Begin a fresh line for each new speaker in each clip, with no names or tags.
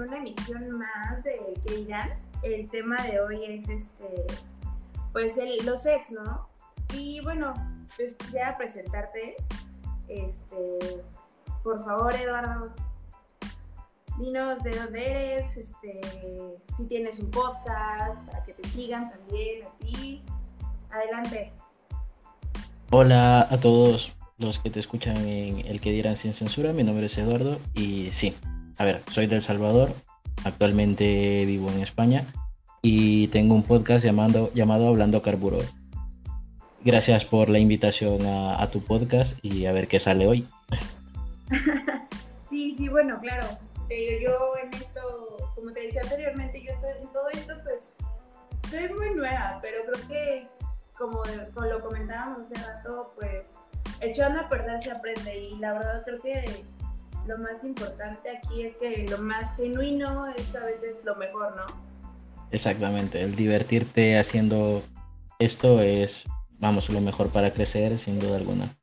una emisión más de que dirán. El tema de hoy es este, pues el, los ex, ¿no? Y bueno, pues quisiera presentarte. Este, por favor, Eduardo, dinos de dónde eres, este, si tienes un podcast, para que te sigan también a ti. Adelante.
Hola a todos los que te escuchan en El que dieran sin censura. Mi nombre es Eduardo y sí, a ver, soy del Salvador, actualmente vivo en España y tengo un podcast llamado, llamado Hablando Carburo. Gracias por la invitación a, tu podcast y a ver qué sale hoy.
sí, sí, bueno, claro. Yo en esto, como te decía anteriormente, yo estoy en todo esto, pues soy muy nueva, pero creo que como, como lo comentábamos hace rato, pues echando a perder se aprende y la verdad creo que lo más importante aquí es que lo más genuino es a veces lo mejor, ¿no?
Exactamente, el divertirte haciendo esto es, vamos, lo mejor para crecer, sin duda alguna.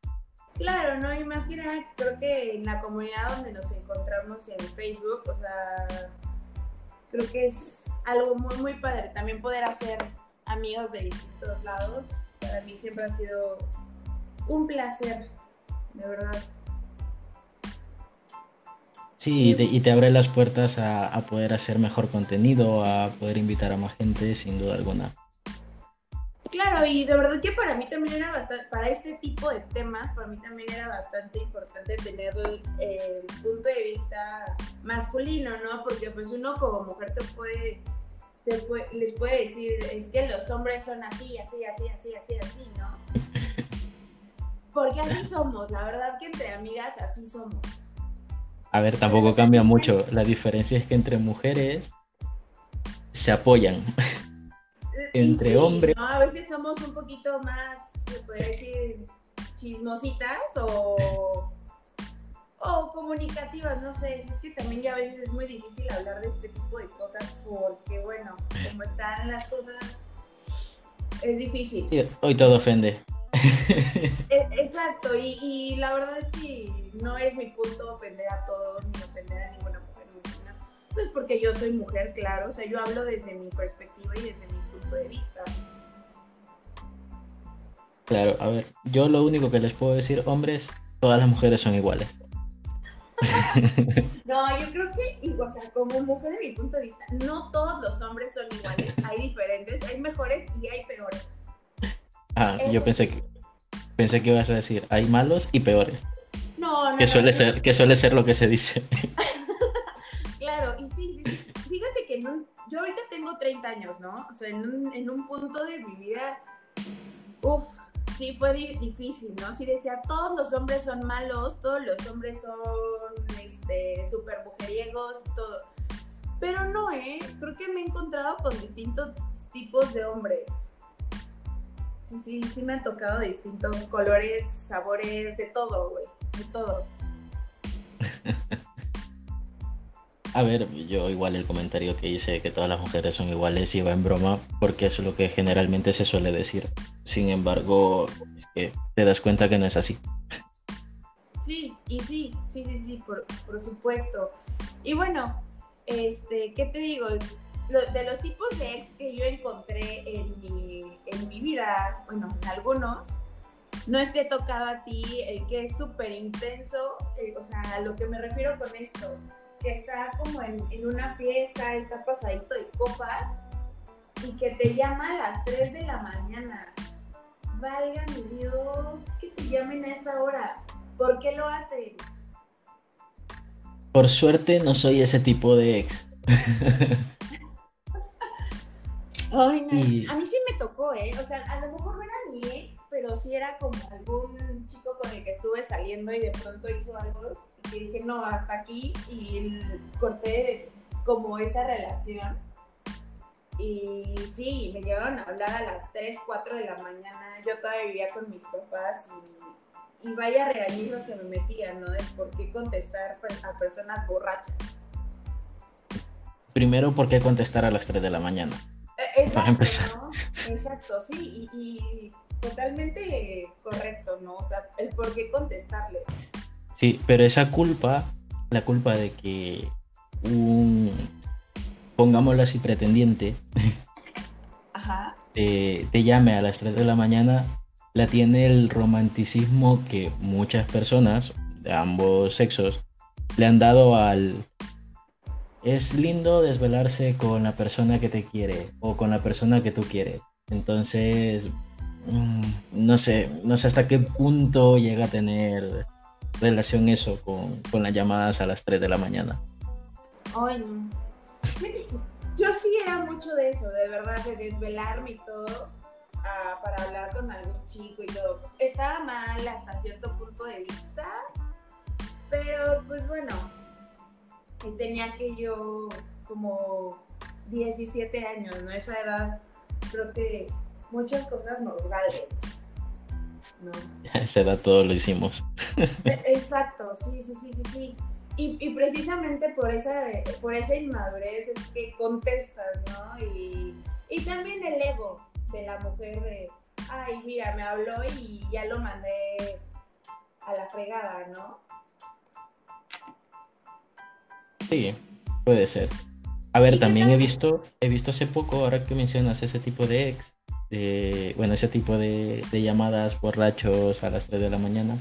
Claro, ¿no? Y más que nada, creo que en la comunidad donde nos encontramos en Facebook, o sea, creo que es algo muy, muy padre. También poder hacer amigos de distintos lados, para mí siempre ha sido un placer, de verdad.
Sí, y te, abre las puertas a, poder hacer mejor contenido, a poder invitar a más gente, sin duda alguna.
Claro, y de verdad que para mí también era bastante, para este tipo de temas, para mí también era bastante importante tener el, punto de vista masculino, ¿no? Porque pues uno como mujer te puede, les puede decir, es que los hombres son así, así, así, así, así, así, ¿no? Porque así somos, la verdad que entre amigas así somos.
A ver, tampoco cambia mucho. La diferencia es que entre mujeres se apoyan. entre hombres.
a veces somos un poquito más, se puede decir, chismositas o, o comunicativas, no sé. Es que también ya a veces es muy difícil hablar de este tipo de cosas porque, bueno, como están las cosas, es difícil.
hoy todo ofende.
E, exacto, y, la verdad es que no es mi punto ofender a todos ni ofender a ninguna mujer, pues porque yo soy mujer, claro, o sea, yo hablo desde mi perspectiva y desde mi punto de vista.
Claro, a ver, yo lo único que les puedo decir, hombres, todas las mujeres son iguales.
no, yo creo que, o sea, como mujer, en mi punto de vista, no todos los hombres son iguales, hay diferentes, hay mejores y hay peores.
Ah, yo pensé que pensé que ibas a decir, hay malos y peores.
No, no.
Que suele ser, que suele ser lo que se dice.
claro, y sí, fíjate que yo ahorita tengo 30 años, ¿no? O sea, en un, en un punto de mi vida, uff, sí fue difícil, ¿no? Sí decía, todos los hombres son malos, todos los hombres son, este, súper mujeriegos, todo. Pero no, ¿eh? Creo que me he encontrado con distintos tipos de hombres sí, sí, sí me han tocado distintos colores, sabores, de todo, güey, de todo.
A ver, yo igual el comentario que hice que todas las mujeres son iguales iba en broma porque eso es lo que generalmente se suele decir. Sin embargo, es que te das cuenta que no es así.
Sí, y sí, sí, sí, sí, por, por supuesto. Y bueno, este, ¿qué te digo? De los tipos de ex que yo encontré en mi, en mi vida, bueno, en algunos, no es que tocado a ti el que es súper intenso, eh, o sea, a lo que me refiero con esto, que está como en, en, una fiesta, está pasadito de copas y que te llama a las 3 de la mañana. Valga mi Dios, que te llamen a esa hora. ¿Por qué lo hacen?
Por suerte no soy ese tipo de ex.
Ay, A mí sí me tocó, ¿eh? O sea, a lo mejor no era mi ex, pero sí era como algún chico con el que estuve saliendo y de pronto hizo algo y dije, no, hasta aquí y corté como esa relación. Y sí, me llegaron a hablar a las 3, 4 de la mañana. Yo todavía vivía con mis papás y, y vaya regañitos que me metían, ¿no? De por qué contestar a personas borrachas.
Primero, ¿por qué contestar a las 3 de la mañana?
Exacto, Exacto, sí, y, totalmente correcto, ¿no? O sea, el por qué contestarle.
Sí, pero esa culpa, la culpa de que un, pongámoslo así, pretendiente,
Ajá.
te, te llame a las 3 de la mañana, la tiene el romanticismo que muchas personas de ambos sexos le han dado al... Es lindo desvelarse con la persona que te quiere o con la persona que tú quieres. Entonces, mm, no sé, no sé hasta qué punto llega a tener relación eso con, con las llamadas a las 3 de la mañana.
Ay. Yo sí era mucho de eso, de verdad, de desvelarme y todo ah, para hablar con algún chico y todo. Estaba mal hasta cierto punto de vista, pero pues bueno, y tenía que yo como 17 años, ¿no? Esa edad, creo que muchas cosas nos valen. ¿no?
A esa edad todo lo hicimos.
E- Exacto, sí, sí, sí, sí, sí. Y, y precisamente por esa, por esa inmadurez es que contestas, ¿no? Y, y también el ego de la mujer de, ay, mira, me habló y ya lo mandé a la fregada, ¿no?
Sí, puede ser. A ver,
¿Y qué
también he visto, he visto hace poco, ahora que mencionas ese tipo de ex, de, bueno, ese tipo de, de llamadas borrachos a las 3 de la mañana.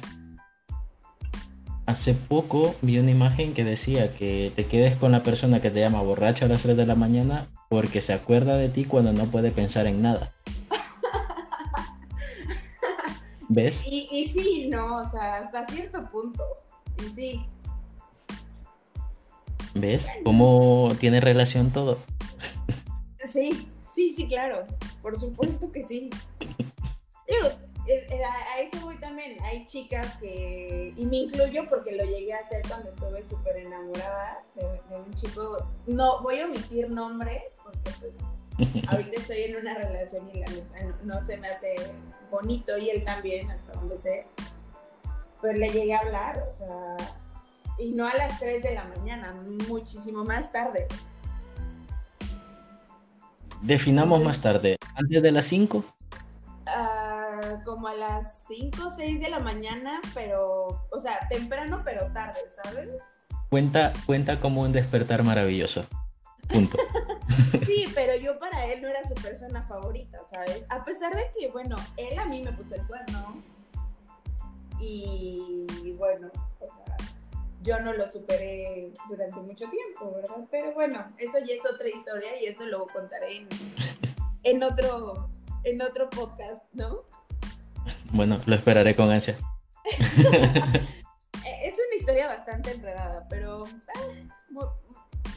Hace poco vi una imagen que decía que te quedes con la persona que te llama borracho a las 3 de la mañana porque se acuerda de ti cuando no puede pensar en nada. ¿Ves?
Y, y sí, ¿no? O sea, hasta cierto punto. Y sí.
¿Ves? ¿Cómo tiene relación todo?
Sí, sí, sí, claro. Por supuesto que sí. Digo, eh, eh, a, eso voy también. Hay chicas que, y me incluyo porque lo llegué a hacer cuando estuve súper enamorada de, de un chico. No, voy a omitir nombres porque pues ahorita estoy en una relación y la no, no se me hace bonito y él también, hasta donde sé. Pues le llegué a hablar, o sea, y no a las 3 de la mañana, muchísimo más tarde.
Definamos más tarde. ¿Antes de las 5?
Ah, como a las 5 o 6 de la mañana, pero, o sea, temprano pero tarde, ¿sabes?
Cuenta, cuenta como un despertar maravilloso. Punto.
Sí, pero yo para él no era su persona favorita, ¿sabes? A pesar de que, bueno, él a mí me puso el cuerno y, bueno, o sea, yo no lo superé durante mucho tiempo, ¿verdad? Pero bueno, eso ya es otra historia y eso lo contaré en, en otro, en otro podcast, ¿no?
Bueno, lo esperaré con ansia.
Eh, Es una historia bastante enredada, pero ah,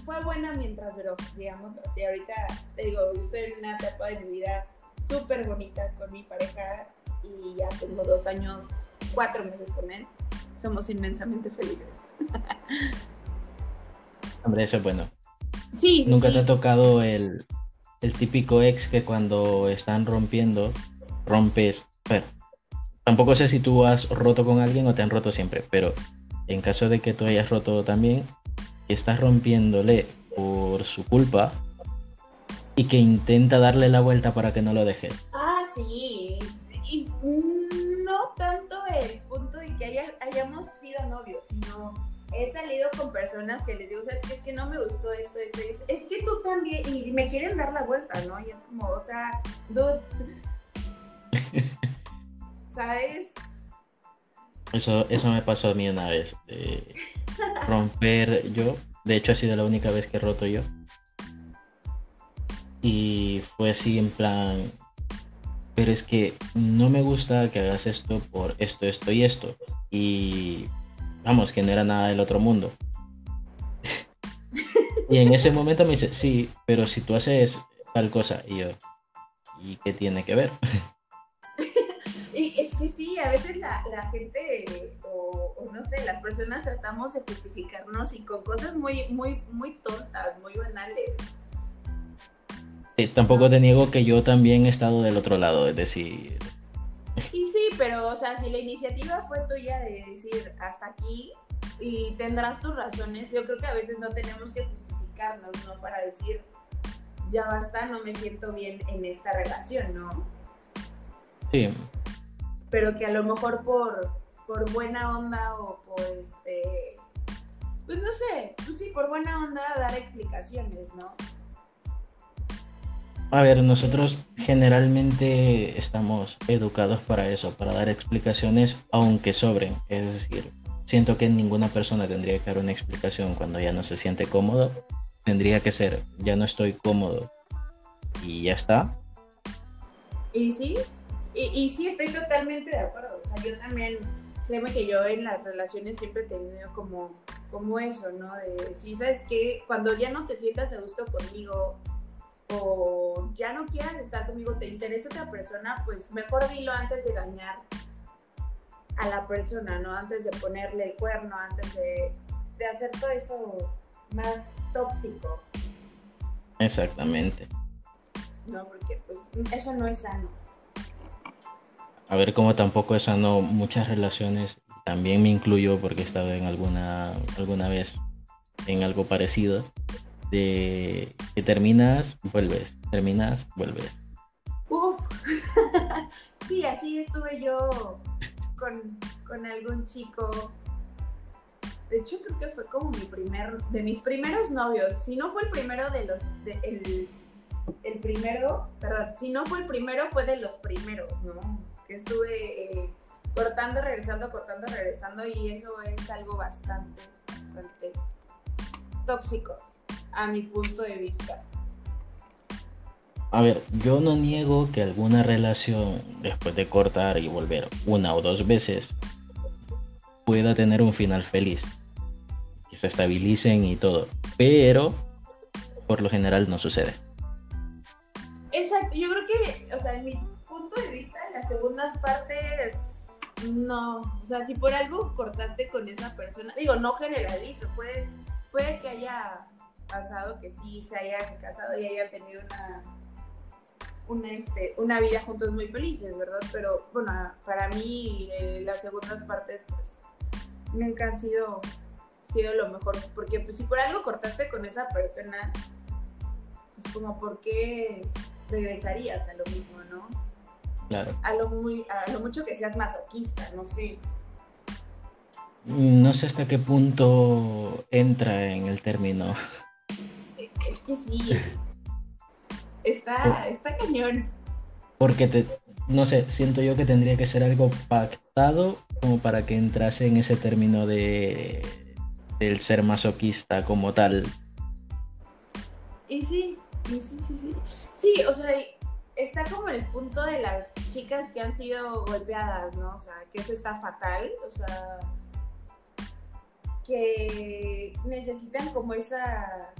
fue buena mientras duró, digamos así. Ahorita te digo, yo estoy en una etapa de mi vida súper bonita con mi pareja y ya tengo dos años, cuatro meses con él. Somos inmensamente felices.
Hombre, eso es bueno.
Sí, sí,
¿Nunca
sí.
te ha tocado el, el típico ex que cuando están rompiendo, rompes? Bueno, tampoco sé si tú has roto con alguien o te han roto siempre, pero en caso de que tú hayas roto también, que estás rompiéndole por su culpa y que intenta darle la vuelta para que no lo dejes.
Ah, sí. Haya- hayamos sido novios, sino he salido con personas que les digo, ¿sabes qué? Es que no me gustó esto, esto, esto. Es que tú también, y me quieren dar la vuelta, ¿no? Y es como, o sea, dude. ¿Sabes?
Eso, eso me pasó a mí una vez. romper yo. De hecho, ha sido la única vez que he roto yo. Y fue así en plan. Pero es que no me gusta que hagas esto por esto, esto y esto. Y vamos, que no era nada del otro mundo. y en ese momento me dice, sí, pero si tú haces tal cosa. Y yo, ¿y qué tiene que ver?
Es que sí, a veces la, la gente, o, o no sé, las personas tratamos de justificarnos y con cosas muy, muy, muy tontas, muy banales.
Sí, tampoco te niego que yo también he estado del otro lado, es decir,
Y sí, pero, o sea, si la iniciativa fue tuya de decir hasta aquí y tendrás tus razones, yo creo que a veces no tenemos que justificarnos, ¿no? Para decir, ya basta, no me siento bien en esta relación, ¿no?
sí,
Pero que a lo mejor por, por buena onda o por este pues no sé, pues sí, por buena onda dar explicaciones, ¿no?
A ver, nosotros generalmente estamos educados para eso, para dar explicaciones aunque sobren. Es decir, siento que ninguna persona tendría que dar una explicación cuando ya no se siente cómodo. Tendría que ser, ya no estoy cómodo y ya está.
Y sí, y, sí estoy totalmente de acuerdo. O sea, yo también, créeme que yo en las relaciones siempre he tenido como, como eso, ¿no? De, si sabes que cuando ya no te sientas a gusto conmigo, o ya no quieras estar conmigo, te interesa otra persona, pues mejor dilo antes de dañar a la persona, ¿no? Antes de ponerle el cuerno, antes de, hacer todo eso más tóxico.
Exactamente.
No, porque pues eso no es sano.
A ver, como tampoco es sano muchas relaciones, también me incluyo porque he estado en alguna, alguna vez en algo parecido de que terminas, vuelves, terminas, vuelves.
Uf, sí, así estuve yo con, con, algún chico. De hecho, creo que fue como mi primer, de mis primeros novios. Si no fue el primero de los, de, el, el, primero, perdón, si no fue el primero, fue de los primeros, ¿no? Que estuve eh, cortando, regresando, cortando, regresando y eso es algo bastante, bastante tóxico a mi punto de vista.
A ver, yo no niego que alguna relación, después de cortar y volver una o dos veces, pueda tener un final feliz. Que se estabilicen y todo. Pero, por lo general, no sucede.
Exacto, yo creo que, o sea, en mi punto de vista, las segundas partes, no. O sea, si por algo cortaste con esa persona, digo, no generalizo, puede, puede que haya pasado que sí se hayan casado y hayan tenido una, una, este, una vida juntos muy felices, ¿verdad? Pero bueno, para mí eh, las segundas partes pues nunca han sido, sido lo mejor, porque pues si por algo cortaste con esa persona, pues como por qué regresarías a lo mismo, ¿no?
Claro.
A lo, muy, a lo mucho que seas masoquista, no sé.
No sé hasta qué punto entra en el término
es que sí. Está, está cañón.
Porque te, no sé, siento yo que tendría que ser algo pactado como para que entrase en ese término de del ser masoquista como tal.
Y sí, y sí, sí, sí. Sí, o sea, está como el punto de las chicas que han sido golpeadas, ¿no? O sea, que eso está fatal, o sea, que necesitan como esa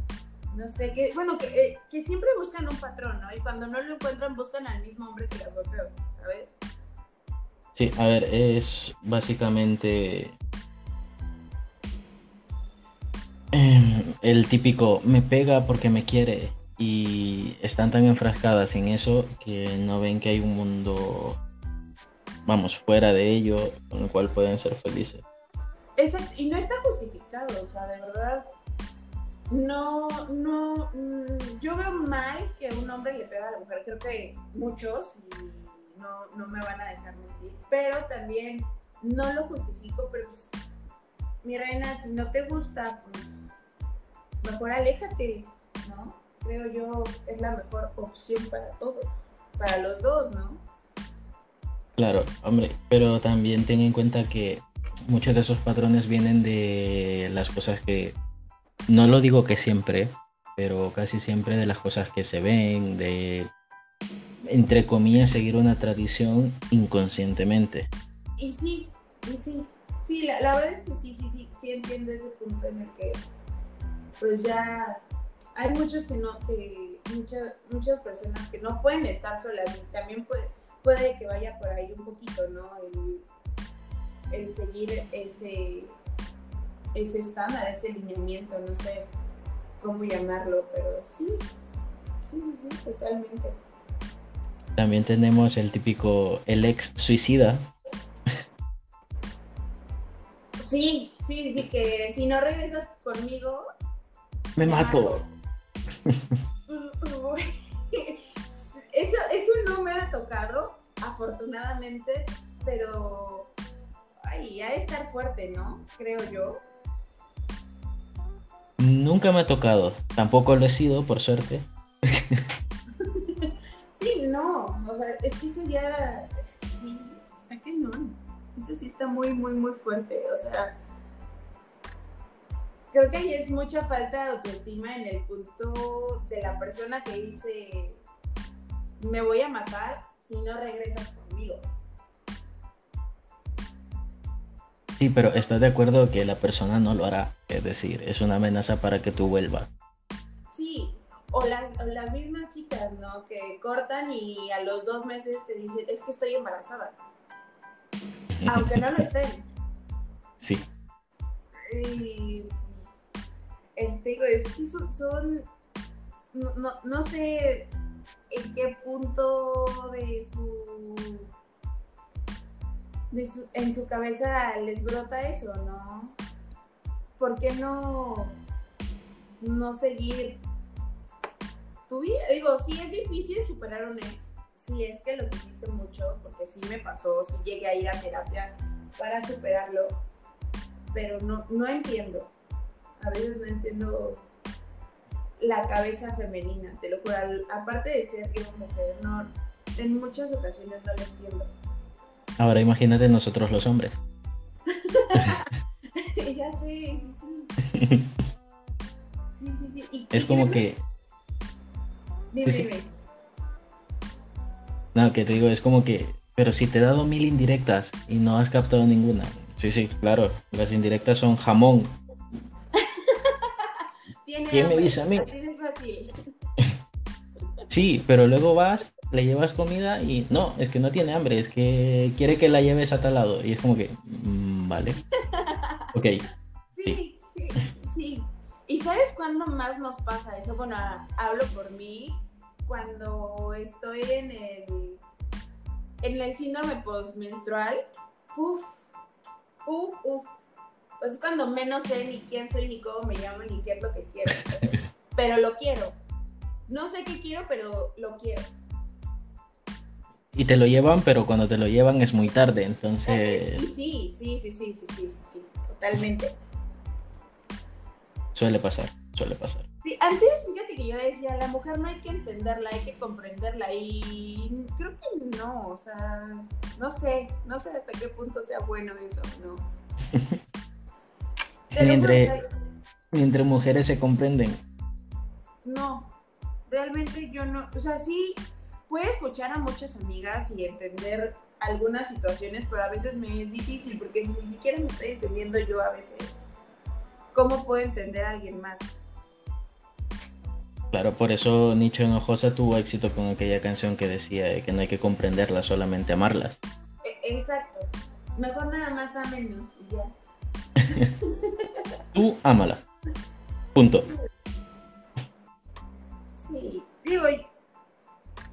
no sé, que, bueno, que, eh, que, siempre buscan un patrón, ¿no? Y cuando no lo encuentran, buscan al mismo hombre que la golpeó, ¿sabes?
Sí, a ver, es básicamente em, el típico me pega porque me quiere y están tan enfrascadas en eso que no ven que hay un mundo, vamos, fuera de ello con el cual pueden ser felices.
Exacto, y no está justificado, o sea, de verdad, no, no, mm, yo veo mal que un hombre le pega a la mujer, creo que muchos, y no, no me van a dejar mentir, pero también no lo justifico, pero pues, mi reina, si no te gusta, pues mejor aléjate, ¿no? Creo yo es la mejor opción para todos, para los dos, ¿no?
Claro, hombre, pero también ten en cuenta que muchos de esos patrones vienen de las cosas que no lo digo que siempre, pero casi siempre de las cosas que se ven, de, entre comillas, seguir una tradición inconscientemente.
Y sí, y sí, sí, la, verdad es que sí, sí, sí, sí entiendo ese punto en el que, pues ya hay muchos que no, que muchas, muchas personas que no pueden estar solas y también puede, puede que vaya por ahí un poquito, ¿no? el seguir ese ese estándar, ese lineamiento, no sé cómo llamarlo, pero sí, sí, sí, totalmente.
También tenemos el típico, el ex suicida.
Sí, sí, sí, que si no regresas conmigo...
Me, mato.
Eso, eso no me ha tocado, afortunadamente, pero ay, ha de estar fuerte, ¿no? Creo yo.
Nunca me ha tocado, tampoco lo he sido, por suerte.
sí, no, o sea, es que eso ya, es que sí, está cañón. Eso sí está muy, muy, muy fuerte, o sea, creo que ahí es mucha falta de autoestima en el punto de la persona que dice, me voy a matar si no regresas conmigo.
Sí, pero ¿estás de acuerdo que la persona no lo hará? Es decir, es una amenaza para que tú vuelvas.
Sí, o las, las mismas chicas, ¿no? Que cortan y a los dos meses te dicen, es que estoy embarazada. Aunque no lo estén.
Sí.
Y este, es que son, no, no, sé en qué punto en su cabeza les brota eso, ¿no? ¿Por qué no, no seguir tu vida? Digo, sí es difícil superar un ex, sí es que lo hiciste mucho, porque sí me pasó, sí llegué a ir a terapia para superarlo, pero no, no entiendo a veces no entiendo la cabeza femenina, te lo juro. Aparte de ser yo mujer, no, en muchas ocasiones no lo entiendo.
Ahora imagínate nosotros los hombres.
ya sé, sí, sí. Sí, sí, sí.
es como que...
Dime, dime.
No, que te digo, es como que... Pero si te he dado mil indirectas y no has captado ninguna. Sí, sí, claro. Las indirectas son jamón, ¿Quién me dice a mí? Sí, pero luego vas, le llevas comida y no, es que no tiene hambre, es que quiere que la lleves a tal lado. Y es como que, mm, vale. Ok.
Sí, sí, sí, ¿Y sabes cuándo más nos pasa eso? Bueno, hablo por mí, cuando estoy en el, en el síndrome postmenstrual, uff, uff, uff, es cuando menos sé ni quién soy, ni cómo me llamo, ni qué es lo que quiero. pero lo quiero. No sé qué quiero, pero lo quiero.
Y te lo llevan, pero cuando te lo llevan es muy tarde, entonces...
Sí, sí, sí, sí, sí, sí, sí, totalmente.
Suele pasar, suele pasar.
Sí, antes, fíjate que yo decía, la mujer no hay que entenderla, hay que comprenderla y creo que no, o sea, no sé, no sé hasta qué punto sea bueno eso, ¿no?
Mientras, mientras mujeres se comprenden.
No, realmente yo no, o sea, sí, puedo escuchar a muchas amigas y entender algunas situaciones, pero a veces me es difícil porque ni siquiera me estoy entendiendo yo a veces. ¿Cómo puedo entender a alguien más?
Claro, por eso Nicho Enojosa tuvo éxito con aquella canción que decía que no hay que comprenderlas, solamente amarlas.
E, exacto. Mejor nada más amenos y ya.
Tú ámala. Punto.
Sí, digo,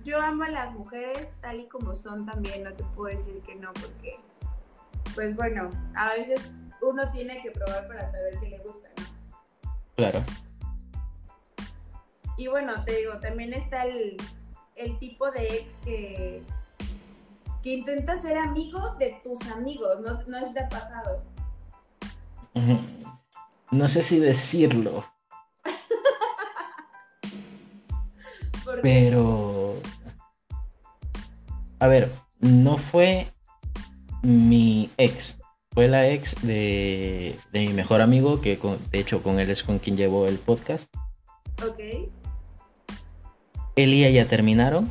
yo amo a las mujeres tal y como son también, no te puedo decir que no, porque, pues bueno, a veces uno tiene que probar para saber qué le gusta, ¿no?
Claro.
Y bueno, te digo, también está el, el tipo de ex que, que intenta ser amigo de tus amigos, no, no es de pasado.
No sé si decirlo. pero... A ver, no fue mi ex. Fue la ex de, mi mejor amigo, que de hecho con él es con quien llevó el podcast.
Ok.
Él y ella terminaron.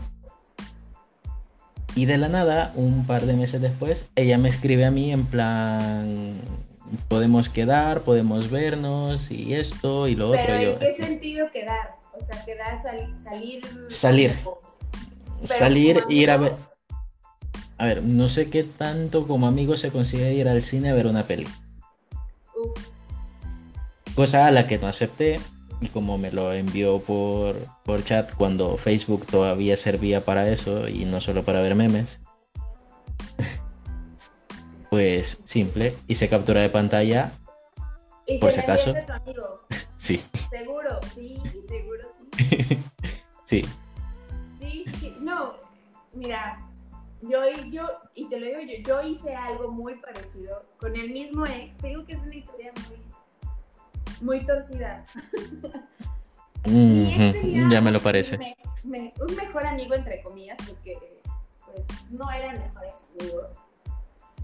Y de la nada, un par de meses después, ella me escribe a mí en plan, podemos quedar, podemos vernos y esto y lo otro.
¿Pero en qué sentido quedar? O sea, quedar, salir.
Salir. Salir, ir a ver. A ver, no sé qué tanto como amigo se consigue ir al cine a ver una peli. Uf. Cosa a la que no acepté y como me lo envió por, por chat cuando Facebook todavía servía para eso y no solo para ver memes, pues simple, hice captura de pantalla.
¿Y
por
si acaso. Tu amigo?
sí.
Seguro, sí, seguro,
sí.
sí. Sí, No, mira, yo, yo, y te lo digo yo, yo hice algo muy parecido con el mismo ex. Te digo que es una historia muy, muy torcida.
ya me lo parece.
un mejor amigo, entre comillas, porque pues no eran mejores amigos.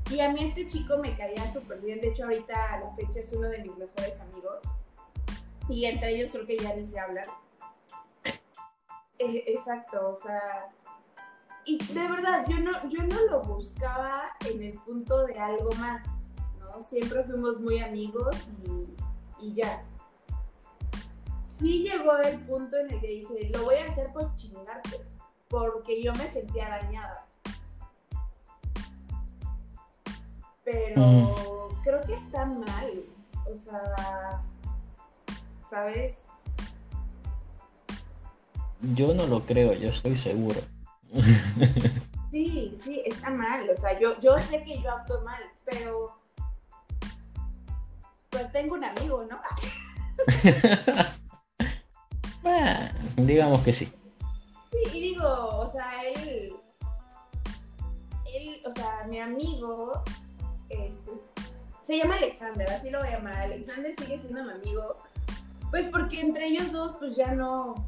Y a mí este chico me caía súper bien. De hecho, ahorita a la fecha es uno de mis mejores amigos. Y entre ellos creo que ya ni se hablan. Eh, exacto, o sea. Y de verdad, yo no, yo no lo buscaba en el punto de algo más, ¿no? Siempre fuimos muy amigos y, y ya sí llegó el punto en el que dije, lo voy a hacer por chingarte, porque yo me sentía dañada. Pero mm. creo que está mal, o sea, ¿sabes?
Yo no lo creo, yo estoy seguro.
Sí, sí, está mal, o sea, yo, yo sé que yo acto mal, pero pues tengo un amigo, ¿no?
digamos que sí.
Sí, y digo, o sea, él, él, o sea, mi amigo, este, se llama Alexander, así lo voy a llamar. Alexander sigue siendo mi amigo, pues porque entre ellos dos, pues ya no,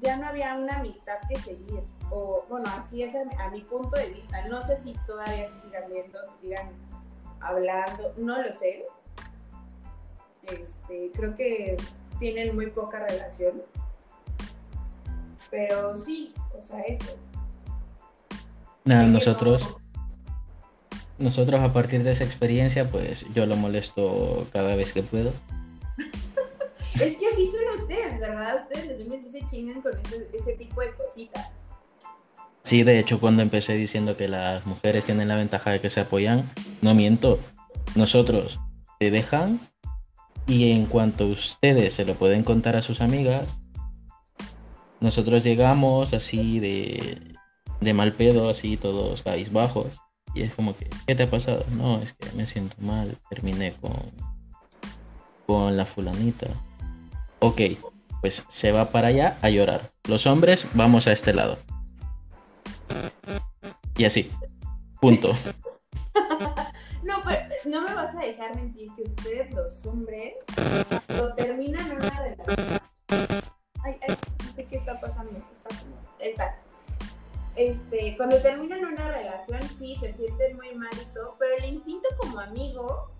ya no había una amistad que seguir. O, bueno, así es a, mi punto de vista. No sé si todavía se sigan viendo, se sigan hablando, no lo sé. Este, creo que tienen muy poca relación. Pero sí, o sea, eso.
Nada, nosotros, nosotros a partir de esa experiencia, pues yo lo molesto cada vez que puedo.
Es que así son ustedes, ¿verdad? Ustedes desde sí se chingan con ese, ese tipo de cositas.
Sí, de hecho, cuando empecé diciendo que las mujeres tienen la ventaja de que se apoyan, no miento. Nosotros te dejan y en cuanto ustedes se lo pueden contar a sus amigas, nosotros llegamos así de, de mal pedo, así todos bajos. Y es como que, ¿qué te ha pasado? No, es que me siento mal, terminé con, con la fulanita. Ok, pues se va para allá a llorar. Los hombres vamos a este lado. Y así. Punto.
No, pero no me vas a dejar mentir que ustedes los hombres lo terminan una relación. Ay, ay, qué está pasando. Está Este, cuando terminan una relación, sí, se sienten muy mal y todo, pero el instinto como amigo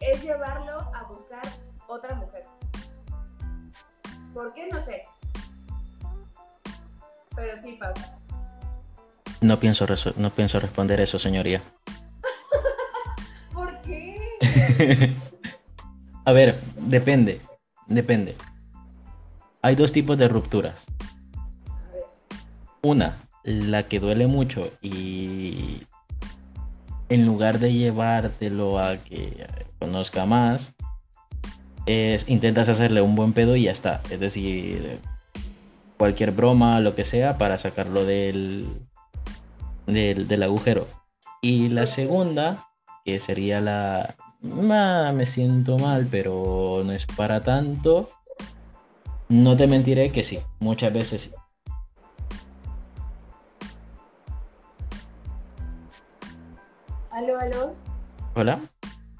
es llevarlo a buscar otra mujer. ¿Por qué? No sé. Pero sí pasa.
No pienso, no pienso responder eso, señoría. A ver, depende, depende. Hay dos tipos de rupturas. Una, la que duele mucho y en lugar de llevártelo a que conozca más, es intentas hacerle un buen pedo y ya está. Es decir, cualquier broma, lo que sea, para sacarlo del, del, del agujero. Y la segunda, que sería la, me siento mal, pero no es para tanto. No te mentiré que sí, muchas veces sí.
Aló, aló.
Hola.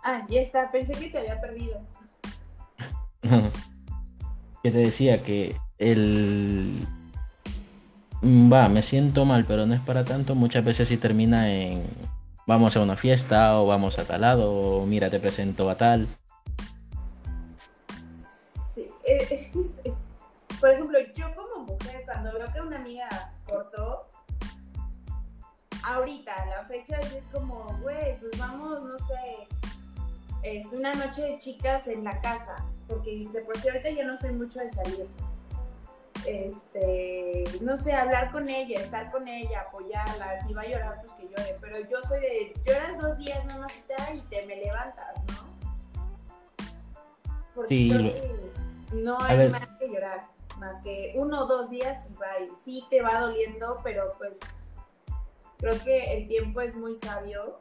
Ah, ya está, pensé que te había perdido.
que te decía que el... Va, me siento mal, pero no es para tanto. Muchas veces sí termina en vamos a una fiesta o vamos a tal lado o mira, te presento a tal.
Sí, es, que, por ejemplo, yo como mujer, cuando veo que una amiga cortó, ahorita, la fecha es como, güey, pues vamos, no sé, este, una noche de chicas en la casa, porque de por sí ahorita yo no soy mucho de salir este, no sé, hablar con ella, estar con ella, apoyarla, si va a llorar, pues que llore, pero yo soy de, lloras dos días mamacita y te me levantas, ¿no? Porque sí, no hay más que llorar, más que uno o dos días y va, y sí te va doliendo, pero pues creo que el tiempo es muy sabio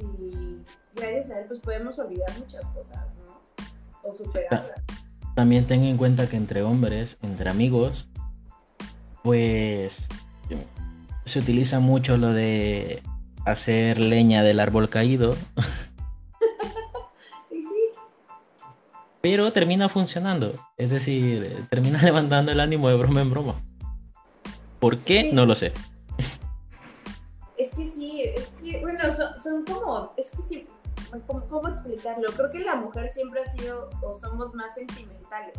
y gracias a él pues podemos olvidar muchas cosas, ¿no? O superarlas.
También ten en cuenta que entre hombres, entre amigos, pues se utiliza mucho lo de hacer leña del árbol caído. pero termina funcionando. Es decir, termina levantando el ánimo de broma en broma. ¿Por qué? No lo sé.
Son, como, es que sí, ¿cómo, explicarlo? Creo que la mujer siempre ha sido, o somos más sentimentales.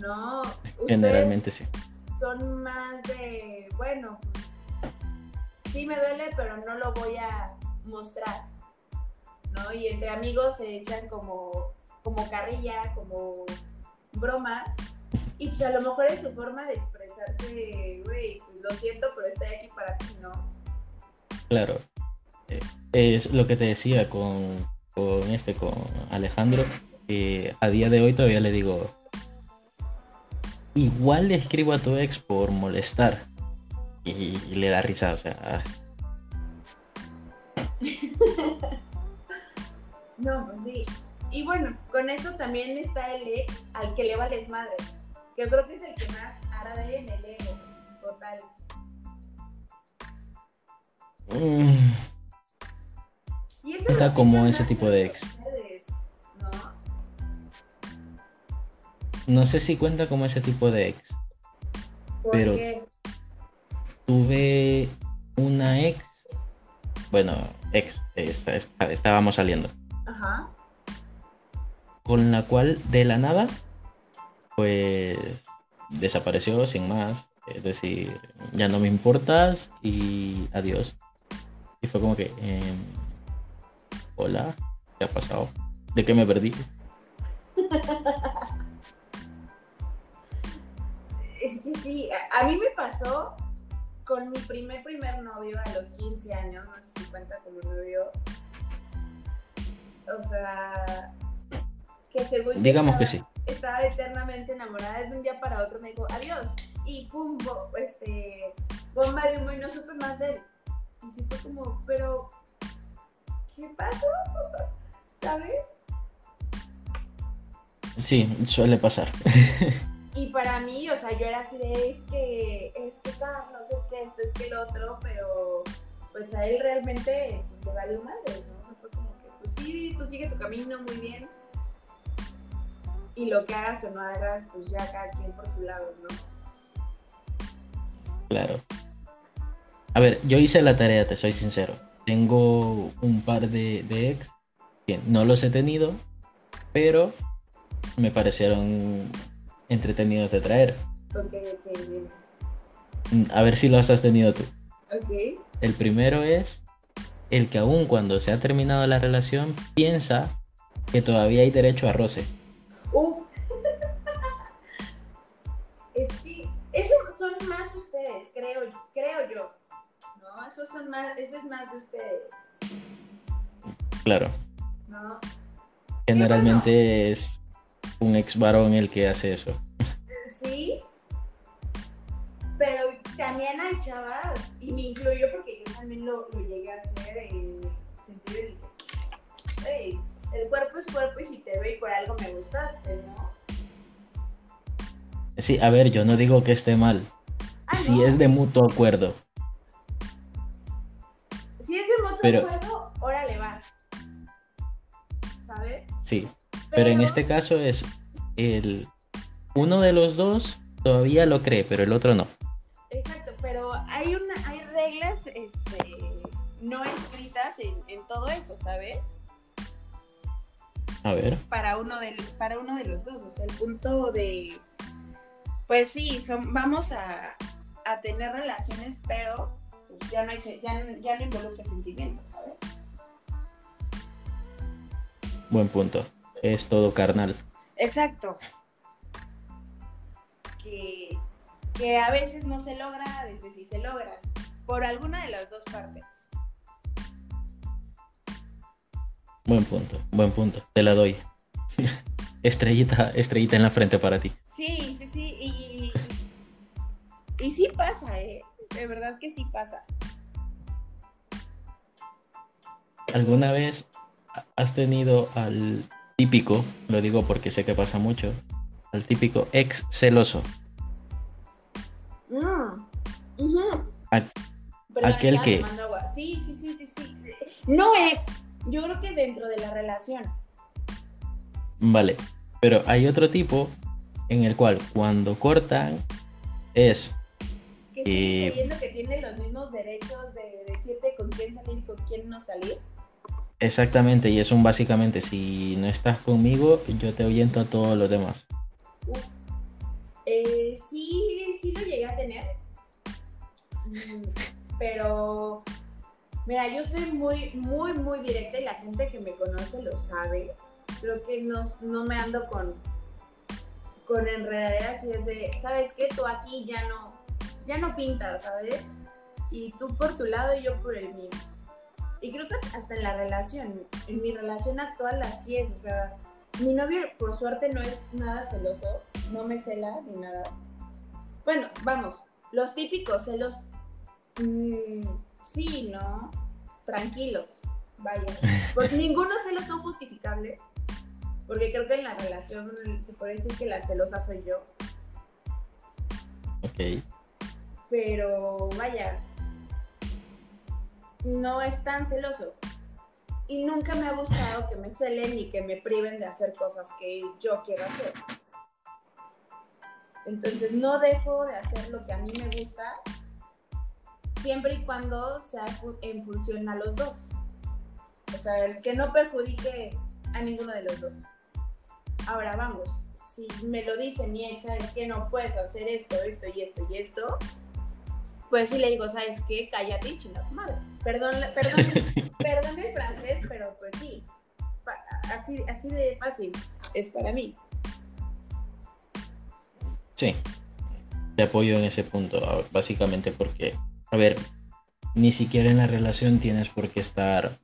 ¿No?
Generalmente sí.
Son más de, bueno, sí me duele, pero no lo voy a mostrar. ¿No? Y entre amigos se echan como, como carrilla, como bromas. Y pues a lo mejor es su forma de expresarse, güey, pues lo siento, pero estoy aquí para ti, ¿no?
Claro. Es lo que te decía con, con este, con Alejandro, que a día de hoy todavía le digo, igual le escribo a tu ex por molestar. Y, le da risa, o sea. Ah.
no, pues sí. Y bueno, con eso también está el ex al que le vales madre. Que creo que es el que más hará de en el ego. Total.
Mm. Está como ese tipo de ex. ¿no? sé si cuenta como ese tipo de ex. pero tuve una ex, bueno, ex, estábamos saliendo. Ajá. Con la cual de la nada, pues desapareció sin más. Es decir, ya no me importas y adiós. Y fue como que, em, hola, ¿qué ha pasado? ¿De qué me perdí?
es que sí, a, mí me pasó con mi primer primer novio a los 15 años, no sé si cuenta como novio. O sea, que según
Digamos que sí.
Estaba eternamente enamorada, de un día para otro me dijo adiós. Y pum, este, bomba de humo y no supe más de él. Y sí fue como, pero, ¿qué pasó? ¿Sabes?
Sí, suele pasar.
Y para mí, o sea, yo era así de, es que, es que Carlos, es que esto, es que el otro, pero pues a él realmente pues, le valió madre, ¿no? Fue como que, pues sí, tú sigue tu camino muy bien. Y lo que hagas o no hagas, pues ya cada quien por su lado, ¿no?
Claro. A ver, yo hice la tarea, te soy sincero. Tengo un par de, de ex que no los he tenido, pero me parecieron entretenidos de traer.
Ok, ok, bien.
Mm, a ver si los has tenido tú.
Ok.
El primero es el que aún cuando se ha terminado la relación piensa que todavía hay derecho a roce.
Uf. es que esos son más ustedes, creo, creo yo. No, esos son más, eso es más de ustedes.
Claro.
No.
Generalmente es un ex varón el que hace eso.
Sí, pero también hay chavas, y me incluyo porque yo también lo, llegué a hacer en el sentido de el cuerpo es cuerpo y si te ve y por algo me gustaste, ¿no?
Sí, a ver, yo no digo que esté mal. Ah, si es de mutuo acuerdo.
Es de acuerdo, órale va. ¿Sabes?
Sí. Pero en este caso es el uno de los dos todavía lo cree, pero el otro no.
Exacto, pero hay una, hay reglas este, no escritas en, todo eso, ¿sabes?
A ver.
Para uno del, para uno de los dos. O sea, el punto de pues sí, son, vamos a, a tener relaciones, pero ya no hay ya, ya no involucra sentimientos, ¿sabes?
Buen punto es todo carnal.
Exacto. Que, que a veces no se logra, a veces sí se logra, por alguna de las dos partes.
Buen punto, buen punto, te la doy. estrellita, estrellita en la frente para ti.
Sí, sí, sí, y, y sí pasa, ¿eh? De verdad que sí pasa.
¿Alguna vez has tenido al típico, lo digo porque sé que pasa mucho, al típico ex celoso.
Mm,
aquel que...
Sí, sí, sí, sí, sí. No ex, yo creo que dentro de la relación.
Vale, pero hay otro tipo en el cual cuando cortan es...
Que eh, que tiene los mismos derechos de decirte con quién salir y con quién no salir.
Exactamente, y es un básicamente, si no estás conmigo, yo te ahuyento a todos los demás.
Eh, sí, sí lo llegué a tener. Mm, pero, mira, yo soy muy, muy, muy directa y la gente que me conoce lo sabe. Creo que no, no me ando con, con enredaderas y es de, ¿sabes qué? Tú aquí ya no, ya no pintas, ¿sabes? Y tú por tu lado y yo por el mío. Y creo que hasta en la relación, en mi relación actual así es, o sea, mi novio por suerte no es nada celoso, no me cela ni nada. Bueno, vamos, los típicos celos, mmm, sí, ¿no? Tranquilos, vaya. Pues ninguno celos son justificables, porque creo que en la relación se puede decir que la celosa soy yo.
Ok.
Pero vaya, no es tan celoso. Y nunca me ha gustado que me celen ni que me priven de hacer cosas que yo quiero hacer. Entonces no dejo de hacer lo que a mí me gusta, siempre y cuando sea en función a los dos. O sea, el que no perjudique a ninguno de los dos. Ahora vamos, si me lo dice mi ex, es que no puedes hacer esto, esto y esto y esto, pues sí le digo, ¿sabes qué? Cállate y chinga tu madre. Perdón, perdón, perdón el francés, pero pues sí. Así, así de fácil es para mí.
Sí, te apoyo en ese punto, básicamente porque, a ver, ni siquiera en la relación tienes por qué estar,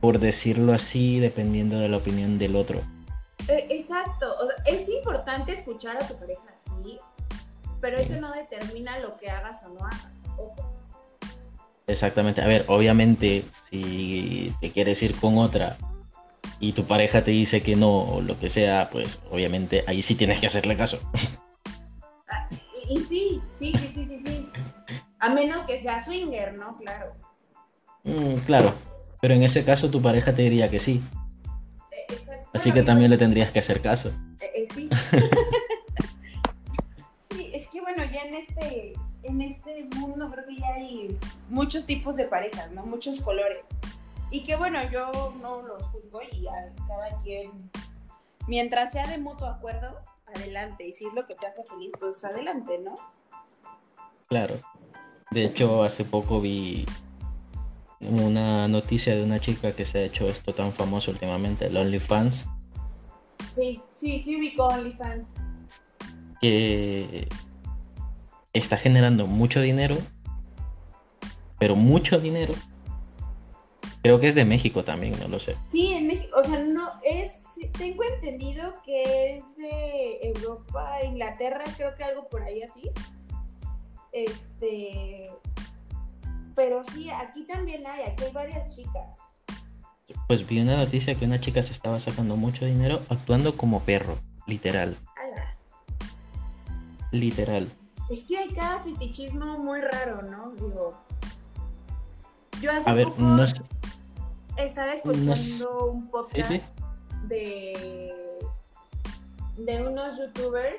por decirlo así, dependiendo de la opinión del otro.
Eh, exacto, es importante escuchar a tu pareja, sí, pero eso no determina lo que hagas o no hagas.
Exactamente, a ver, obviamente si te quieres ir con otra y tu pareja te dice que no o lo que sea, pues obviamente ahí sí tienes que hacerle caso.
Ah, y, sí, sí, sí, sí, sí, sí. A menos que sea swinger, ¿no? Claro.
Mm, claro, pero en ese caso tu pareja te diría que sí. Eh, Así que también le tendrías que hacer caso.
Eh, eh, sí. bueno, ya en este, en este mundo creo que ya hay muchos tipos de parejas, ¿no? Muchos colores. Y que bueno, yo no los juzgo y a cada quien, mientras sea de mutuo acuerdo, adelante. Y si es lo que te hace feliz, pues adelante, ¿no?
Claro. De hecho, hace poco vi una noticia de una chica que se ha hecho esto tan famoso últimamente, el OnlyFans.
Sí, sí, sí ubicó OnlyFans.
Que está generando mucho dinero, pero mucho dinero. Creo que es de México también, no lo sé.
Sí, en México, o sea, no es, tengo entendido que es de Europa, Inglaterra, creo que algo por ahí así. Este, pero sí, aquí también hay, aquí hay varias chicas.
Pues vi una noticia que una chica se estaba sacando mucho dinero actuando como perro, literal. Literal.
Es que hay cada fetichismo muy raro, ¿no? Digo. Yo hace poco estaba escuchando un podcast de de unos youtubers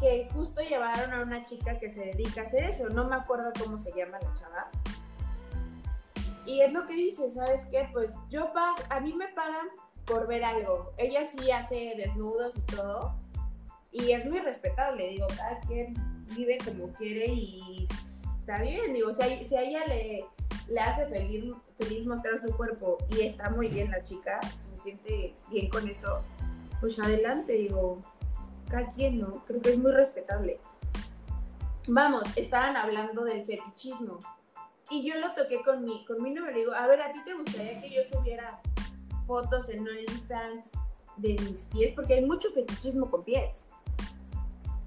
que justo llevaron a una chica que se dedica a hacer eso. No me acuerdo cómo se llama la chava. Y es lo que dice, ¿sabes qué? Pues yo pago, a mí me pagan por ver algo. Ella sí hace desnudos y todo y es muy respetable, digo, cada quien vive como quiere y está bien, digo, si a, ella le, le hace feliz, feliz mostrar su cuerpo y está muy bien la chica, se siente bien con eso, pues adelante, digo, cada quien, ¿no? Creo que es muy respetable. Vamos, estaban hablando del fetichismo. Y yo lo toqué con mi, con mi novio. digo, a ver, ¿a ti te gustaría que yo subiera fotos en OnlyFans de mis pies? Porque hay mucho fetichismo con pies.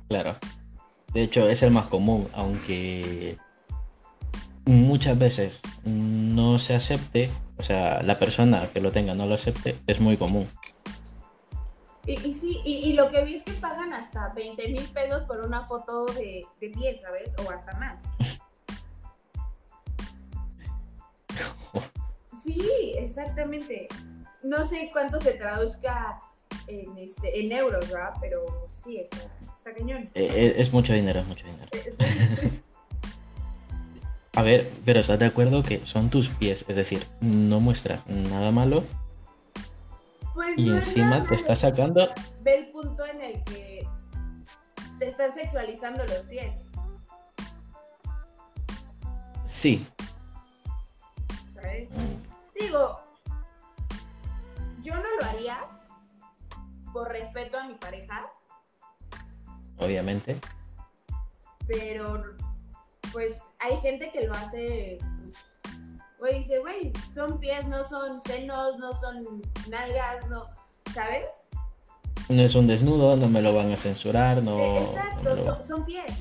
Claro. De hecho, es el más común, aunque muchas veces no se acepte, o sea, la persona que lo tenga no lo acepte, es muy común.
Y, sí, y, lo que vi es que pagan hasta 20 mil pesos por una foto de, de pie, ¿sabes? O hasta más. Sí, exactamente. no sé cuánto se traduzca en, este, en euros, ¿verdad? Pero sí, está, está cañón.
Eh, eh, es mucho dinero, es mucho dinero. A ver, pero ¿estás de acuerdo que son tus pies? Es decir, no muestras nada malo
Pues
y
no
encima te está sacando...
Ve el punto en el que te están sexualizando los pies,
Sí.
¿sabes?
Mm,
Digo, yo no lo haría por respeto a mi pareja,
Obviamente.
pero pues hay gente que lo hace, pues, güey, dice, güey, son pies, no son senos, no son nalgas, no, ¿sabes?
No es un desnudo, no me lo van a censurar, no... No me
Exacto, son, son pies.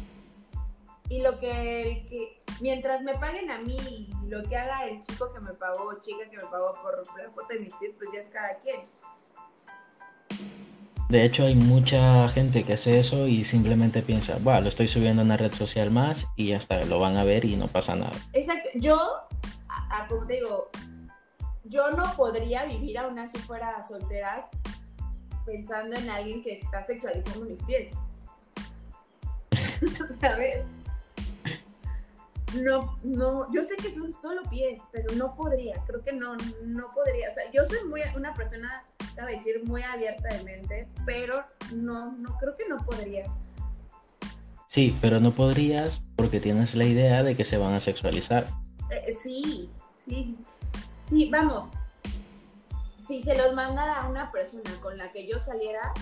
Y lo que, el que, mientras me paguen a mí y lo que haga el chico que me pagó o chica que me pagó por la foto de mis pies, pues ya es cada quien.
De hecho, hay mucha gente que hace eso y simplemente piensa, bueno, lo estoy subiendo a una red social más y hasta lo van a ver y no pasa nada.
Exacto, yo, como te digo, yo no podría vivir aún así fuera soltera pensando en alguien que está sexualizando mis pies. ¿Sabes? No, no, yo sé que son solo pies, pero no podría, creo que no, no podría. O sea, yo soy muy, una persona, debo decir, muy abierta de mente, pero no, no, creo que no podría.
Sí, pero no podrías porque tienes la idea de que se van a sexualizar.
Eh, sí, sí, sí, vamos. Si se los mandara a una persona con la que yo saliera,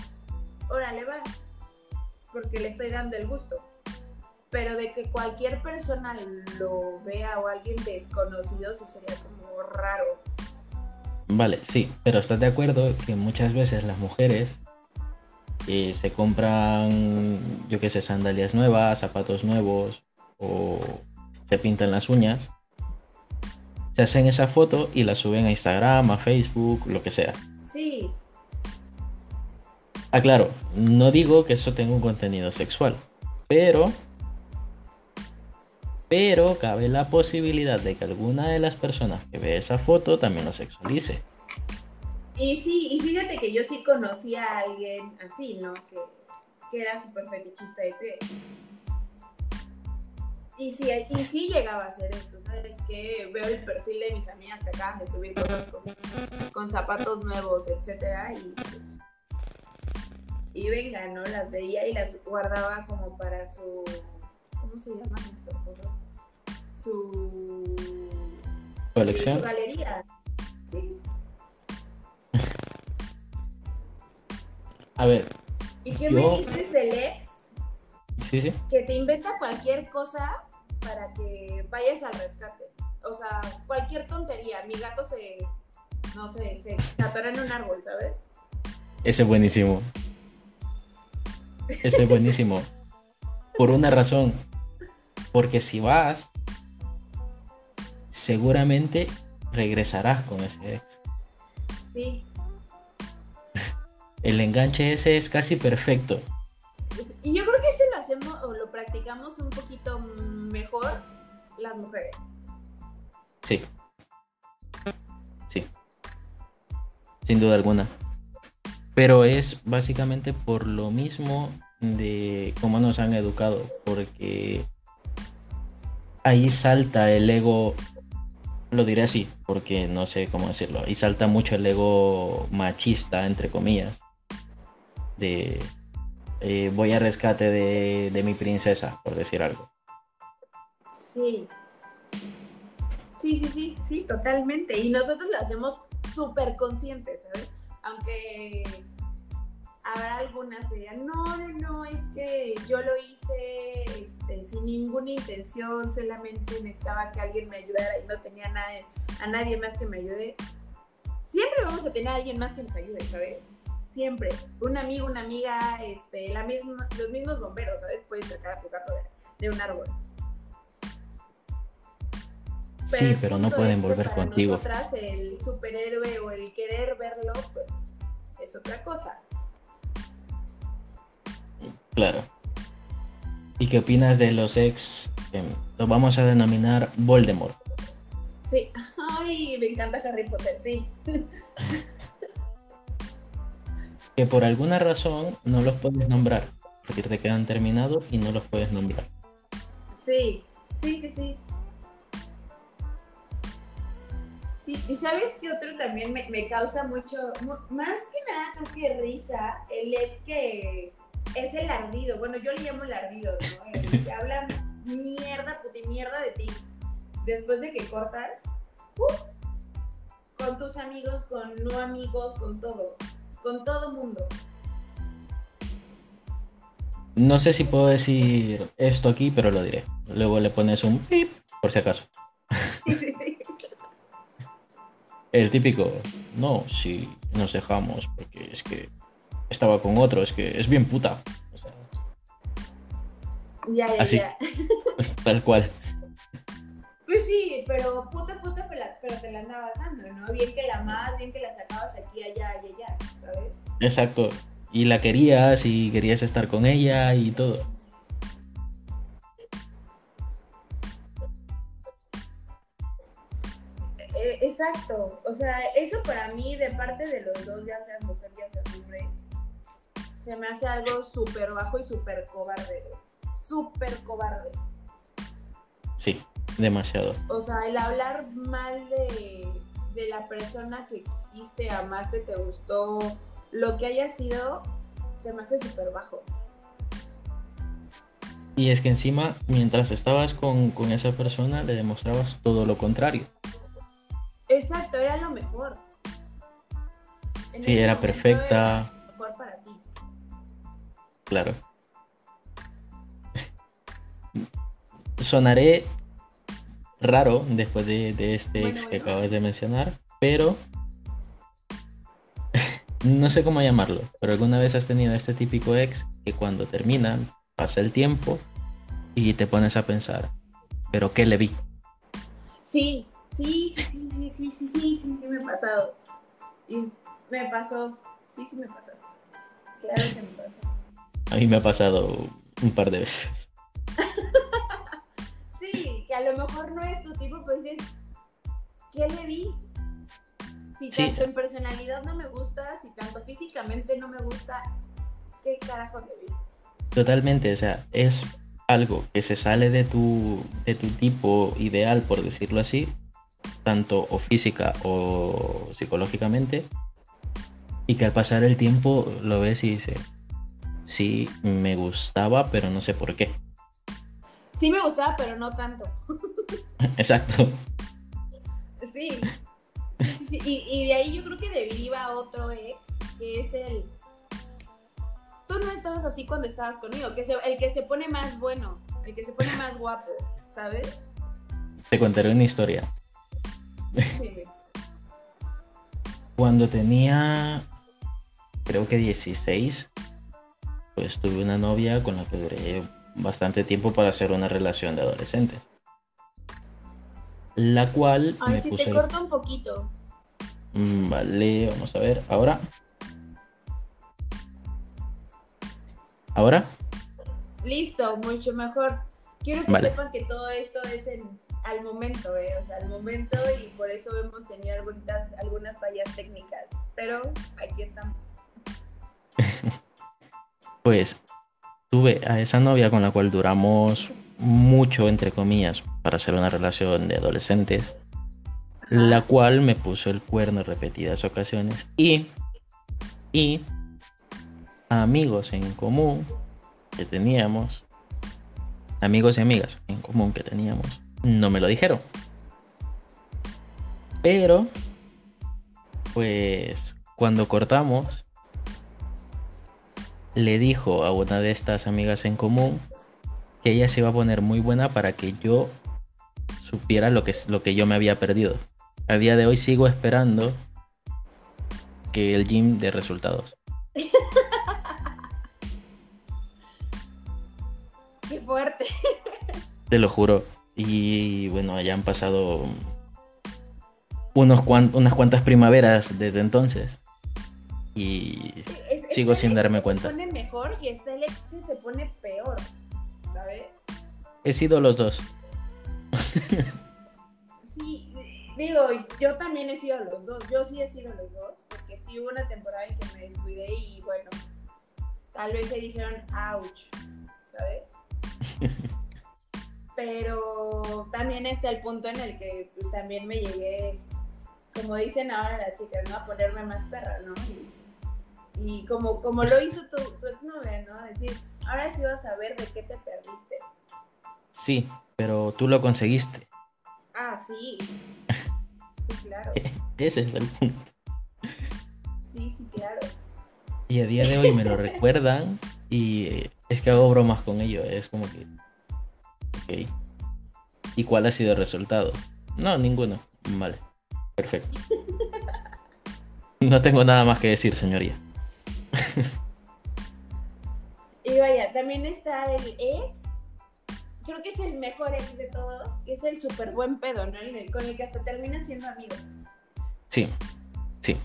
órale va, porque le estoy dando el gusto. Pero de que cualquier persona lo vea o alguien desconocido, sí sería como raro.
Vale, sí, pero ¿estás de acuerdo que muchas veces las mujeres eh, se compran, yo qué sé, sandalias nuevas, zapatos nuevos o se pintan las uñas? Se hacen esa foto y la suben a Instagram, a Facebook, lo que sea.
Sí,
Ah, claro, no digo que eso tenga un contenido sexual, pero pero cabe la posibilidad de que alguna de las personas que ve esa foto también lo sexualice.
y sí, y fíjate que yo sí conocí a alguien así, ¿no? Que, que era súper fetichista de pies. Y sí, y sí llegaba a hacer eso, ¿sabes? Que veo el perfil de mis amigas que acaban de subir cosas con, con zapatos nuevos, etcétera, y pues. Y venga, ¿no? Las veía y las guardaba como para su. ¿Cómo se llaman estas cosas? Su.
Colección.
Su galería. Sí.
A ver,
¿Y qué
Yo-
me dices del ex?
sí, sí.
que te inventa cualquier cosa para que vayas al rescate. O sea, cualquier tontería. Mi gato se, no sé, se, se atora en un árbol, ¿sabes?
Ese es buenísimo. Ese es buenísimo. Por una razón. Porque si vas, seguramente regresarás con ese ex.
Sí.
El enganche ese es casi perfecto.
Y yo creo que ese lo hacemos o lo practicamos un poquito mejor las mujeres.
Sí. Sí. Sin duda alguna. Pero es básicamente por lo mismo de cómo nos han educado. Porque ahí salta el ego. Lo diré así, porque no sé cómo decirlo. Ahí salta mucho el ego machista, entre comillas. De eh, voy a rescate de, de mi princesa, por decir algo.
Sí. Sí, sí, sí, sí, totalmente. Y nosotros lo hacemos súper conscientes, ¿sabes? Aunque habrá algunas que digan, no, no, no, es que yo lo hice este, sin ninguna intención, solamente necesitaba que alguien me ayudara y no tenía nada, a nadie más que me ayude. Siempre vamos a tener a alguien más que nos ayude, ¿sabes? Siempre. Un amigo, una amiga, este, la misma, los mismos bomberos, ¿sabes? Pueden sacar a tu gato de, de un árbol.
Sí, pero no pueden
es que
volver contigo.
Nosotras el superhéroe o el querer verlo, pues es otra cosa.
Claro. ¿Y qué opinas de los ex? em, los vamos a denominar Voldemort.
Sí, ay, me encanta Harry Potter, sí.
que por alguna razón no los puedes nombrar, porque te quedan terminados y no los puedes nombrar.
Sí, sí, sí, sí. Sí, y sabes que otro también me, causa mucho, más que nada, no que risa, el ex que es el ardido. Bueno, yo le llamo el ardido, ¿no? El que habla mierda, puti mierda de ti. Después de que cortan, con tus amigos, con no amigos, con todo. Con todo mundo.
No sé si puedo decir esto aquí, pero lo diré. Luego le pones un pip, por si acaso. El típico, no, si nos dejamos, porque es que estaba con otro, es que es bien puta.
ya, ya,
así,
ya.
Tal cual.
Pues sí, pero puta, puta, pero te la andabas dando, ¿no? Bien que la amabas, bien que la sacabas aquí, allá y allá, ¿sabes?
Exacto. Y la querías y querías estar con ella y todo.
Eh, exacto, o sea, eso para mí de parte de los dos, ya sea mujer, ya sea hombre, se me hace algo súper bajo y súper cobarde, súper cobarde.
Sí, demasiado.
O sea, el hablar mal de, de la persona que quisiste, amaste, te gustó, lo que haya sido, se me hace súper bajo.
Y es que encima, mientras estabas con, con esa persona, le demostrabas todo lo contrario.
Exacto, era lo mejor.
sí, era perfecta. Claro. Sonaré raro después de, este ex que acabas de mencionar, pero no sé cómo llamarlo, pero alguna vez has tenido este típico ex que cuando terminan pasa el tiempo y te pones a pensar, ¿pero qué le vi?
Sí, Sí, sí, sí, sí, sí, sí, sí, sí, me ha pasado. Y me pasó, sí, sí me pasó. Claro que me pasó.
A mí me ha pasado un par de veces.
sí, que a lo mejor no es tu tipo, pues es, ¿qué le vi? Si tanto en personalidad no me gusta, si tanto físicamente no me gusta, ¿qué carajo le vi?
Totalmente, o sea, es algo que se sale de tu, de tu tipo ideal, por decirlo así, tanto o física o psicológicamente, y que al pasar el tiempo lo ves y dices, sí, me gustaba, pero no sé por qué.
Sí me gustaba, pero no tanto.
Exacto.
Sí. Y, de ahí yo creo que deriva otro ex, que es el... Tú no estabas así cuando estabas conmigo, que el que se pone más bueno, el que se pone más guapo, ¿sabes?
Te contaré una historia. Cuando tenía, creo que 16, pues tuve una novia con la que duré bastante tiempo para hacer una relación de adolescentes. La cual...
Ay, si te corta un poquito.
Mm, vale, vamos a ver. ¿Ahora? ¿Ahora?
Listo, mucho mejor. Quiero que sepan que todo esto es en al momento, ¿eh? O sea, al momento y por eso hemos tenido algunas, algunas fallas técnicas, pero aquí estamos.
pues tuve a esa novia con la cual duramos mucho, entre comillas, para hacer una relación de adolescentes, la cual me puso el cuerno en repetidas ocasiones y, y amigos en común que teníamos, amigos y amigas en común que teníamos, no me lo dijeron. Pero, pues, cuando cortamos, le dijo a una de estas amigas en común que ella se iba a poner muy buena para que yo supiera lo que, lo que yo me había perdido. A día de hoy sigo esperando que el gym dé resultados.
Qué fuerte.
Te lo juro. Y bueno, ya han pasado unos unas cuantas primaveras desde entonces. Y sigo sin darme cuenta.
Se pone mejor y este el se pone peor, ¿sabes?
He sido los dos.
sí, digo, yo también he sido los dos, yo sí he sido los dos, porque sí hubo una temporada en que me descuidé y bueno, tal vez se dijeron, ouch, ¿sabes? Pero también está el punto en el que también me llegué, como dicen ahora las chicas, ¿no? A ponerme más perra, ¿no? Y, como, como lo hizo tu, tu exnovia, ¿no? Decir, ahora sí vas a ver de qué te perdiste.
Sí, pero tú lo conseguiste.
Ah, sí. Sí, claro.
Ese es el punto.
Sí, sí, claro.
Y a día de hoy me lo recuerdan y es que hago bromas con ello. Es como que. Ok. ¿Y cuál ha sido el resultado? No, ninguno. Vale. Perfecto. No tengo nada más que decir, señoría.
Y vaya, también está el ex. Creo que es el mejor ex de todos, que es el súper buen pedo, ¿no? El- con el que hasta terminan siendo amigos.
Sí, sí.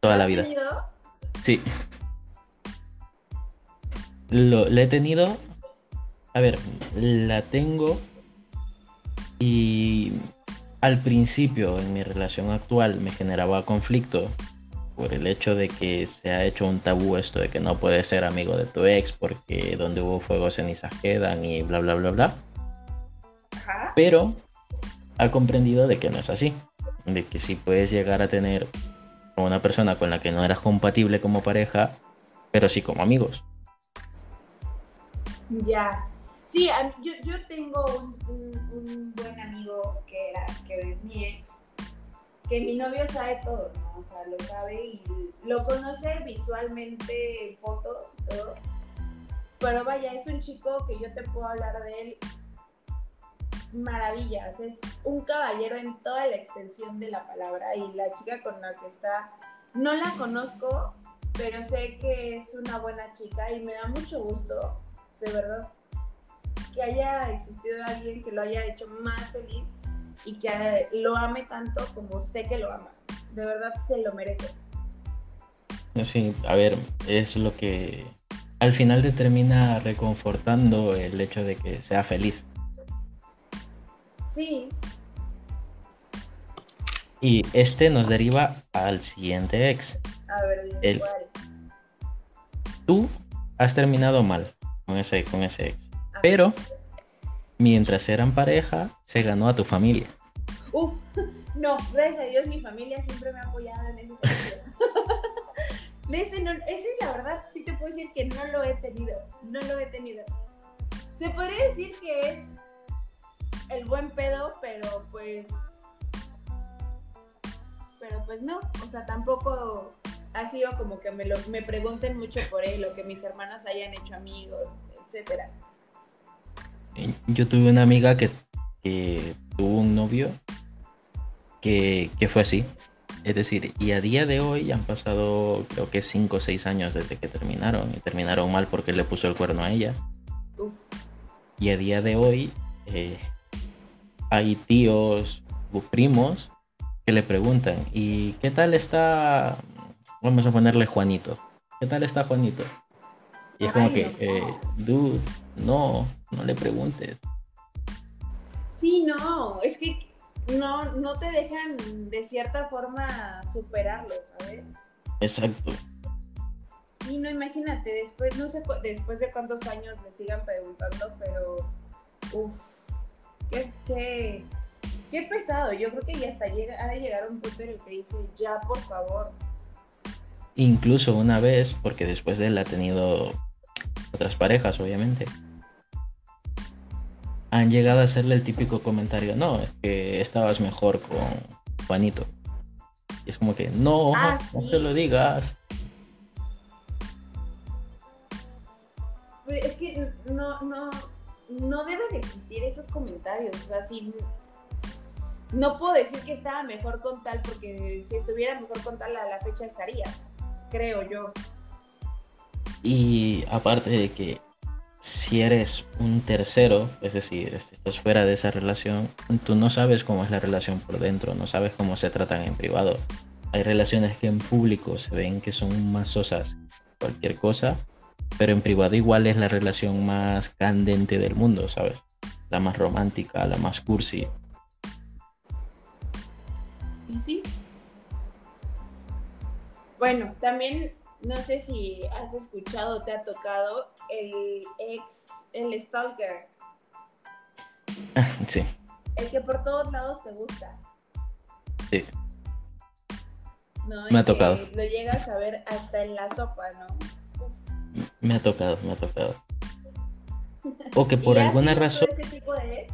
Toda
¿Lo
la vida.
tenido?
Sí. Lo, la he tenido. A ver, la tengo. Y al principio, en mi relación actual, me generaba conflicto por el hecho de que se ha hecho un tabú esto de que no puedes ser amigo de tu ex porque donde hubo fuego cenizas quedan y bla bla bla bla.
Ajá.
Pero ha comprendido de que no es así. De que sí puedes llegar a tener a una persona con la que no eras compatible como pareja, pero sí como amigos.
Ya. Sí, yo, yo tengo un, un- un buen amigo que era, que es mi ex, que mi novio sabe todo, ¿no? O sea, lo sabe y lo conoce visualmente en fotos todo. Pero vaya, es un chico que yo te puedo hablar de él maravillas. Es un caballero en toda la extensión de la palabra y la chica con la que está, no la conozco, pero sé que es una buena chica y me da mucho gusto, de verdad, que haya existido alguien que lo haya hecho más feliz y que eh, lo ame tanto como sé que lo ama. De verdad se lo merece.
Sí, a ver, es lo que al final te termina reconfortando el hecho de que sea feliz.
Sí,
Y este nos deriva al siguiente ex.
a ver,
El-
cuál.
Tú has terminado mal con ese, con ese ex.
Ajá.
Pero mientras eran pareja, se ganó a tu familia.
Uf, no, gracias a Dios mi familia siempre me ha apoyado en. De ese, no, ese la verdad sí te puedo decir que no lo he tenido, no lo he tenido. Se podría decir que es el buen pedo, pero pues... Pero pues no, o sea, tampoco ha sido como que me, lo, me pregunten mucho por él o que mis hermanas hayan hecho amigos, etcétera.
Yo tuve una amiga que, que tuvo un novio que, que fue así. Es decir, y a día de hoy han pasado creo que 5 o 6 años desde que terminaron. Y terminaron mal porque le puso el cuerno a ella.
Uf,
Y a día de hoy eh, hay tíos o primos que le preguntan, ¿y qué tal está? Vamos a ponerle Juanito. ¿Qué tal está Juanito? Y es como que, eh, dude, no, no le preguntes.
Sí, no, es que no, no te dejan de cierta forma superarlo, ¿sabes?
Exacto.
Sí, no, imagínate, después, no sé, después de cuántos años me sigan preguntando, pero, uff, qué, qué, qué pesado, yo creo que ya hasta llega, ha de llegar a un punto en el que dice, ya, por favor,
Incluso una vez, porque después de él ha tenido otras parejas, obviamente, han llegado a hacerle el típico comentario, no, es que estabas mejor con Juanito. Y es como que, no,
Ah,
no
sí.
te lo digas.
Pues es que no, no, no deben de existir esos comentarios. O sea, si no puedo decir que estaba mejor con tal, porque si estuviera mejor con tal a la fecha estaría, creo yo.
Y aparte de que si eres un tercero, es decir, estás fuera de esa relación, tú no sabes cómo es la relación por dentro, no sabes cómo se tratan en privado. Hay relaciones que en público se ven que son más sosas, cualquier cosa, pero en privado igual es la relación más candente del mundo, ¿sabes? La más romántica, la más cursi.
Y sí. Bueno, también no sé si has escuchado, te ha tocado el ex, el stalker.
Sí.
El que por todos lados te gusta.
Sí.
¿no?
Me ha tocado.
Lo llegas a ver hasta en la sopa, ¿no?
Me ha tocado, me ha tocado. O que por
¿y has
alguna razón,
ese tipo de ex?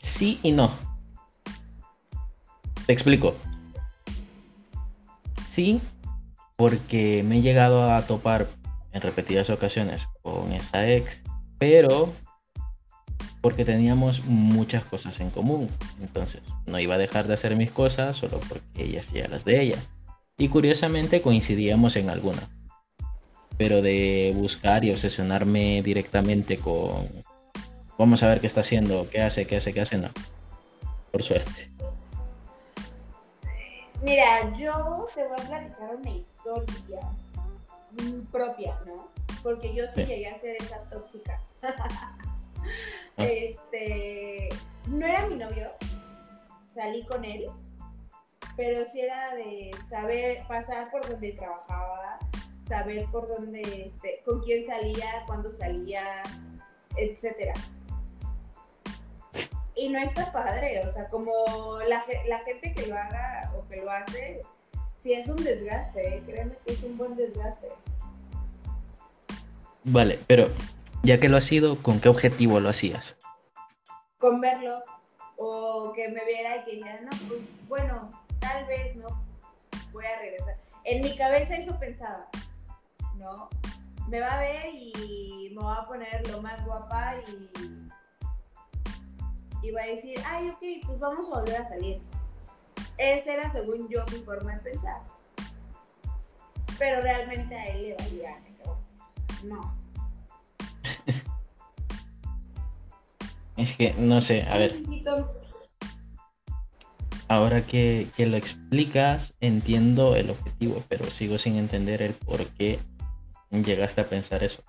sí y no. Te explico. Sí, porque me he llegado a topar en repetidas ocasiones con esa ex, pero porque teníamos muchas cosas en común. Entonces, no iba a dejar de hacer mis cosas solo porque ella hacía las de ella. Y curiosamente coincidíamos en alguna. Pero de buscar y obsesionarme directamente con vamos a ver qué está haciendo, qué hace, qué hace, qué hace, no. Por suerte.
Mira, yo te voy a platicar una historia mm, propia, ¿no? Porque yo sí
Sí.
llegué a ser esa tóxica.
Ah.
Este, no era mi novio, salí con él, pero sí era de saber pasar por donde trabajaba, saber por dónde, este, con quién salía, cuándo salía, etcétera. Y no está padre, o sea, como la, la gente que lo haga o que lo hace, sí es un desgaste, ¿eh? créeme que es un buen desgaste.
Vale, pero ya que lo has sido, ¿con qué objetivo lo hacías?
Con verlo, o que me viera y que dijera, no, pues bueno, tal vez no voy a regresar. En mi cabeza eso pensaba, ¿no? Me va a ver y me va a poner lo más guapa y, y va a decir, ay, ok, pues vamos a volver a salir. Esa era, según yo, mi forma de pensar. Pero realmente a él le valía, no.
Es que, no sé, a ver,
Necesito-
ahora que, que lo explicas, entiendo el objetivo, pero sigo sin entender el por qué llegaste a pensar eso.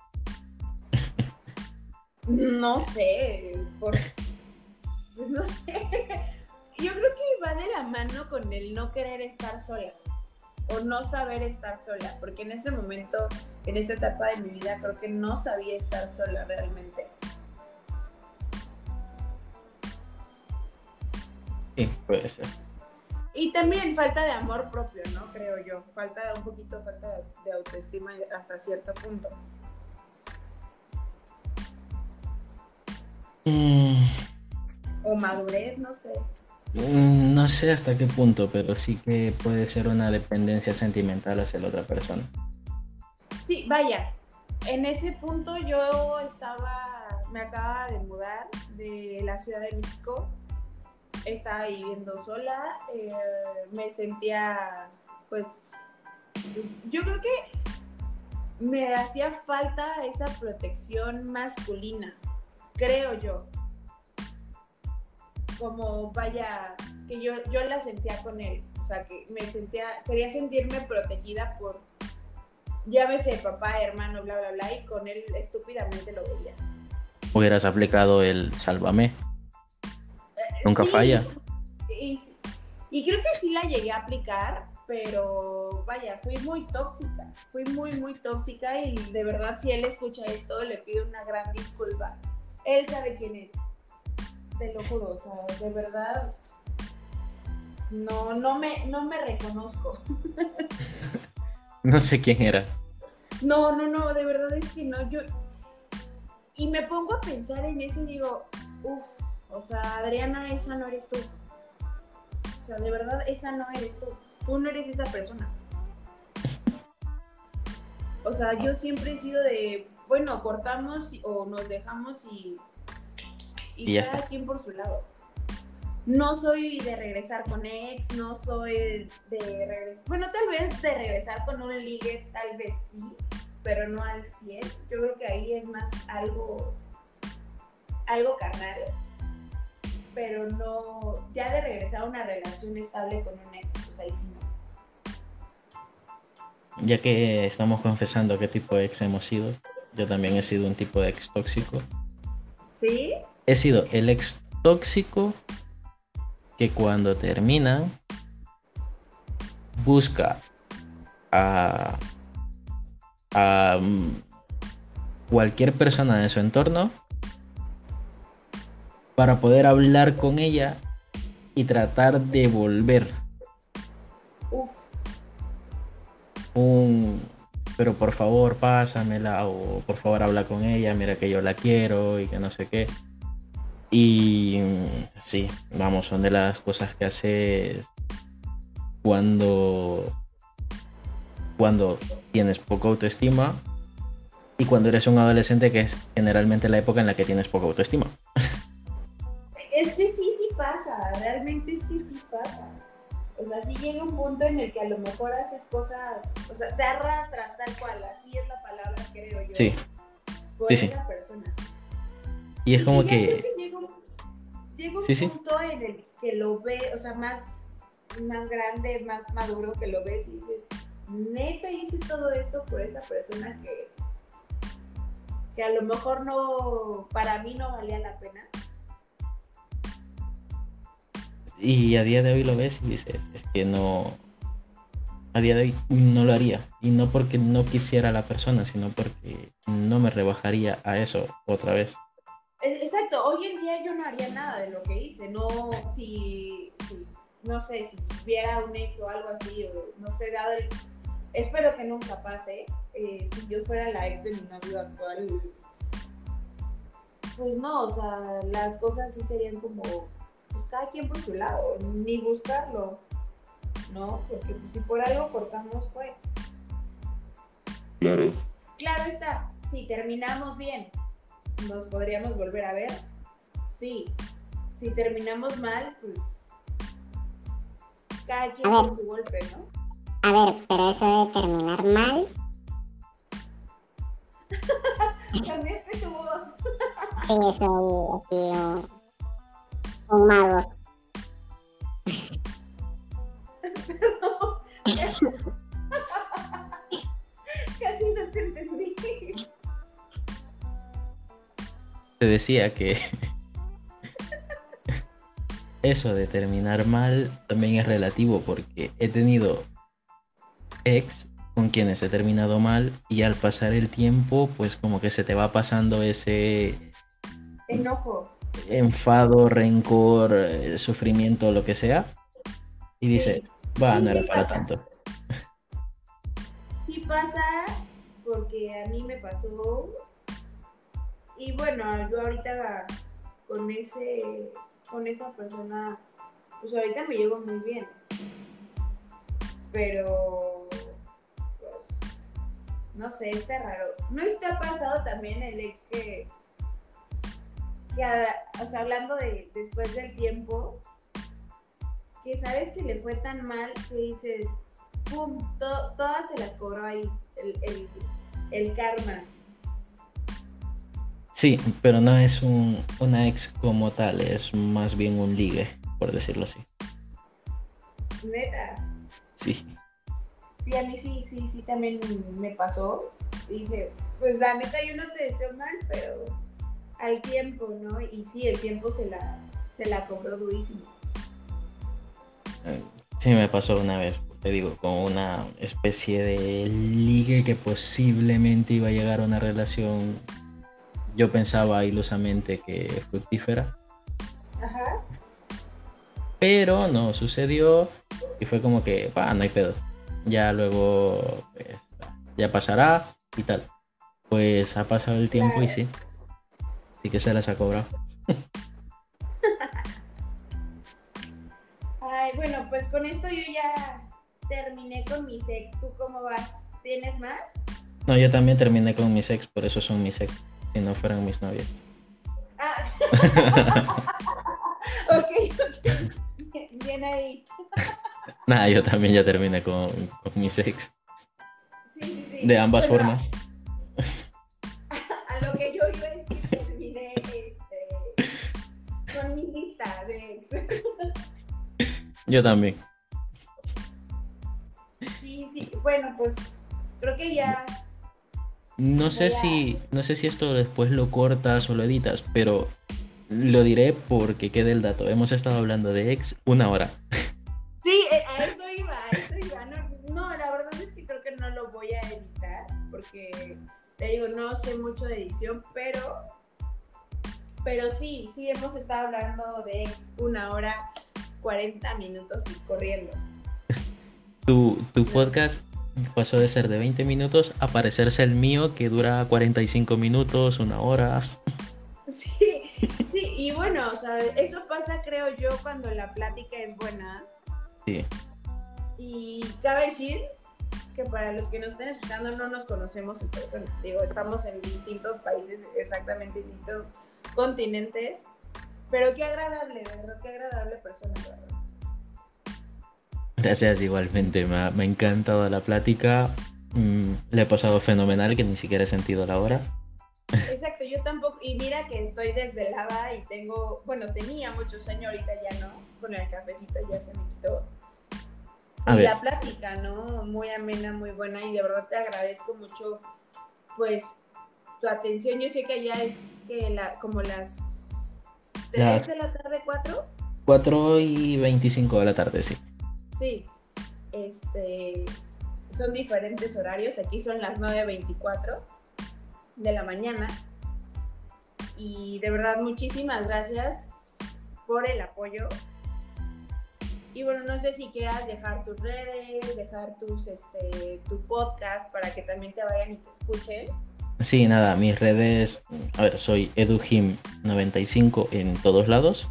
No sé, por... pues no sé. Yo creo que va de la mano con el no querer estar sola o no saber estar sola, porque en ese momento, en esa etapa de mi vida, creo que no sabía estar sola realmente.
Sí, puede ser.
Y también falta de amor propio, ¿no? Creo yo. Falta un poquito, falta de autoestima hasta cierto punto.
Mm,
O madurez, no sé.
mm, no sé hasta qué punto, pero sí que puede ser una dependencia sentimental hacia la otra persona.
Sí, vaya. En ese punto yo estaba, me acababa de mudar de la Ciudad de México. Estaba viviendo sola. eh, me sentía, pues, yo creo que me hacía falta esa protección masculina, creo yo. Como vaya, que yo, yo la sentía con él. O sea, que me sentía, quería sentirme protegida por, llámese papá, hermano, bla, bla, bla, y con él estúpidamente lo veía.
Hubieras aplicado el sálvame. Nunca
Sí,
falla.
Y, y creo que sí la llegué a aplicar, pero vaya, fui muy tóxica, fui muy, muy tóxica y de verdad si él escucha esto le pido una gran disculpa. Él sabe quién es, te lo juro, o sea, de verdad no, no, me, no me reconozco.
No sé quién era.
No, no, no, de verdad es que no, yo... Y me pongo a pensar en eso y digo, uff, o sea, Adriana, esa no eres tú. O sea, de verdad, esa no eres tú. Tú no eres esa persona. O sea, yo siempre he sido de, bueno, cortamos o nos dejamos y, y,
Y ya
cada
está.
quien por su lado. No soy de regresar con ex, no soy de regresar, bueno, tal vez de regresar con un ligue, tal vez sí, pero no al 100. Yo creo que ahí es más algo, algo carnal, pero no, ya de regresar a una relación estable con un ex, pues ahí sí no.
Ya que estamos confesando qué tipo de ex hemos sido, yo también he sido un tipo de ex tóxico.
¿Sí?
He sido el ex tóxico que cuando terminan busca a, a mm, cualquier persona de su entorno para poder hablar con ella y tratar de volver.
Uf.
Un, pero por favor pásamela o por favor habla con ella, mira que yo la quiero y que no sé qué. Y mm, sí, vamos, son de las cosas que haces cuando cuando tienes poca autoestima y cuando eres un adolescente que es generalmente la época en la que tienes poca autoestima.
Es que sí, sí pasa, realmente es que sí pasa. O sea, sí llega un punto en el que a lo mejor haces cosas, o sea, te arrastras tal cual, así es la palabra, creo yo.
Sí.
Por esa persona.
Y es como que...
llega un,
Sí,
punto en el que lo ve, o sea, más, más grande, más maduro, que lo ves y dices, neta hice todo eso por esa persona que, que a lo mejor no, para mí no valía la pena.
Y a día de hoy lo ves y dices, es que no... A día de hoy no lo haría. Y no porque no quisiera a la persona, sino porque no me rebajaría a eso otra vez.
E- Exacto, hoy en día yo no haría nada de lo que hice, no, si, si- no sé, si viera un ex o algo así, o no sé, dado el, espero que nunca pase, eh, si yo fuera la ex de mi novio actual, pues no, o sea, las cosas sí serían como, pues cada quien por su lado, ni buscarlo, ¿no? Porque pues, si por algo cortamos fue.
Claro.
Claro está, si terminamos bien, ¿nos podríamos volver a ver? Sí. Si terminamos mal, pues cada quien con su golpe, ¿no?
A ver, pero eso de terminar mal,
Cambiaste tu voz.
sí, soy así un, un mago.
Te
decía que eso de terminar mal también es relativo porque he tenido ex con quienes he terminado mal y al pasar el tiempo pues como que se te va pasando ese
Enojo.
enfado, rencor, eh, sufrimiento, lo que sea y dice, va,
Sí,
no era
sí
para tanto.
Sí pasa porque a mí me pasó. Y bueno, yo ahorita con ese con esa persona, pues ahorita me llevo muy bien. Pero pues, no sé, está raro. ¿No ha pasado también el ex que, que o sea, hablando de después del tiempo, que sabes que le fue tan mal que dices, pum, to- todas se las cobró ahí, el, el karma.
Sí, pero no es un, una ex como tal, es más bien un ligue, por decirlo así.
Neta.
Sí.
Sí, a mí sí, sí, sí, también me pasó. Dije, pues la neta yo no te deseo mal, pero al tiempo, ¿no? Y sí, el tiempo se la, se la cobró durísimo.
Sí me pasó una vez, te digo, con una especie de ligue que posiblemente iba a llegar a una relación, yo pensaba ilusamente que fructífera,
Ajá.
pero no sucedió y fue como que, va, no hay pedo. Ya luego, pues, ya pasará y tal. Pues ha pasado el tiempo y sí, sí que se las ha cobrado.
Ay, bueno, pues con esto yo ya terminé con mi ex. ¿Tú cómo vas? ¿Tienes más?
No, yo también terminé con mis ex, por eso son mis ex, si no fueran mis novias.
Ah. ok, ok. Bien ahí.
Nada, yo también ya terminé con, con mis ex,
Sí, sí, sí.
de ambas
Bueno,
formas.
A lo que yo iba es que terminé este, con mi lista de ex.
Yo también.
Sí, sí. Bueno, pues creo que ya.
No sé si, no sé si esto después lo cortas o lo editas, pero lo diré porque quede el dato. Hemos estado hablando de ex una hora.
Sí, eh, a eso iba, a eso iba. No, no, la verdad es que creo que no lo voy a editar porque te digo, no sé mucho de edición, pero pero sí, sí hemos estado hablando de ex una hora 40 minutos y corriendo.
Tu, tu podcast pasó de ser de 20 minutos a parecerse el mío que dura 45 minutos, una hora.
Sí, sí, y bueno, o sea, eso pasa creo yo cuando la plática es buena.
Sí.
Y cabe decir que para los que nos estén escuchando no nos conocemos en persona. Digo, estamos en distintos países, exactamente distintos continentes. Pero qué agradable, ¿verdad? Qué agradable persona, ¿verdad?
Gracias, igualmente. Me ha, me ha encantado la plática. Mm, le he pasado fenomenal, que ni siquiera he sentido la hora.
Exacto, yo tampoco, y mira que estoy desvelada y tengo, bueno, tenía mucho sueño, ahorita ya no, con el cafecito ya se me quitó.
A
y
ver.
la plática, ¿no? Muy amena, muy buena, y de verdad te agradezco mucho, pues, tu atención. Yo sé que allá es que la, como las 3
Las-
de la tarde, 4.
4 y 25 de la tarde, sí.
Sí, este, son diferentes horarios. Aquí son las 9.24 de la mañana. Y de verdad, muchísimas gracias por el apoyo. Y bueno, no sé si quieras dejar tus redes, dejar tus, este, tu podcast para que también te vayan y te escuchen.
Sí, nada, mis redes, a ver, soy eduhim95 en todos lados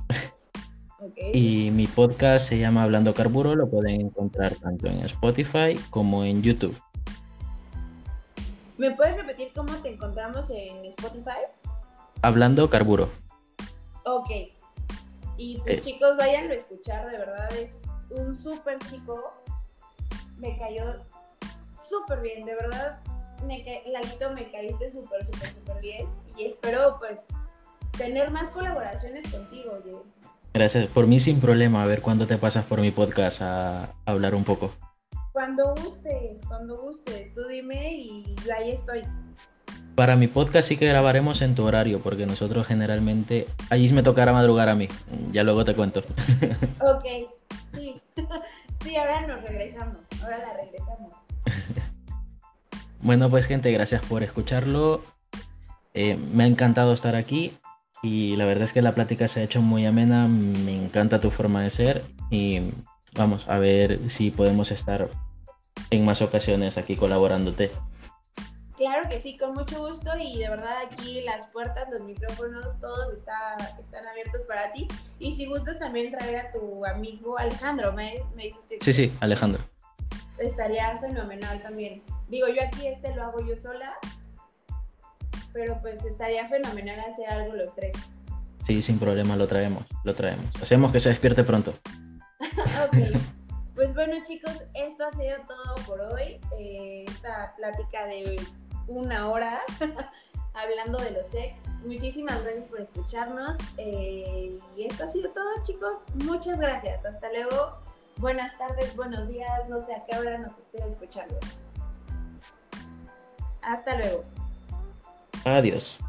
y mi podcast se llama Hablando Carburo, lo pueden encontrar tanto en Spotify como en YouTube.
¿Me puedes repetir cómo te encontramos en Spotify?
Hablando Carburo.
Ok. Y pues
Eh.
chicos, váyanlo a escuchar, de verdad es un súper chico. Me cayó súper bien, de verdad. Me. Lalito, me caíste súper, súper, súper bien. Y espero pues tener más colaboraciones contigo, oye.
Gracias, por mí sin problema, a ver cuándo te pasas por mi podcast a, a hablar un poco.
Cuando gustes, cuando gustes, tú dime y yo ahí estoy.
Para mi podcast sí que grabaremos en tu horario, porque nosotros generalmente, allí me tocará madrugar a mí, ya luego te cuento.
Ok, sí. sí, ahora nos regresamos, ahora la regresamos.
Bueno, pues gente, gracias por escucharlo. Eh, me ha encantado estar aquí y la verdad es que la plática se ha hecho muy amena. Me encanta tu forma de ser y vamos a ver si podemos estar en más ocasiones aquí colaborándote.
Claro que sí, con mucho gusto y de verdad aquí las puertas, los micrófonos, todos está, están abiertos para ti. Y si gustas también traer a tu amigo Alejandro, me, me dices que
Sí, sí, Alejandro.
estaría fenomenal también. Digo, yo aquí este lo hago yo sola, pero pues estaría fenomenal hacer algo los tres.
Sí, sin problema, lo traemos, lo traemos. Hacemos que se despierte pronto.
ok. Pues bueno chicos, esto ha sido todo por hoy. Eh, esta plática de una hora hablando de los ex. Muchísimas gracias por escucharnos. eh, y esto ha sido todo chicos. Muchas gracias. Hasta luego. Buenas tardes, buenos días. No sé a qué hora nos estén escuchando. Hasta luego.
Adiós.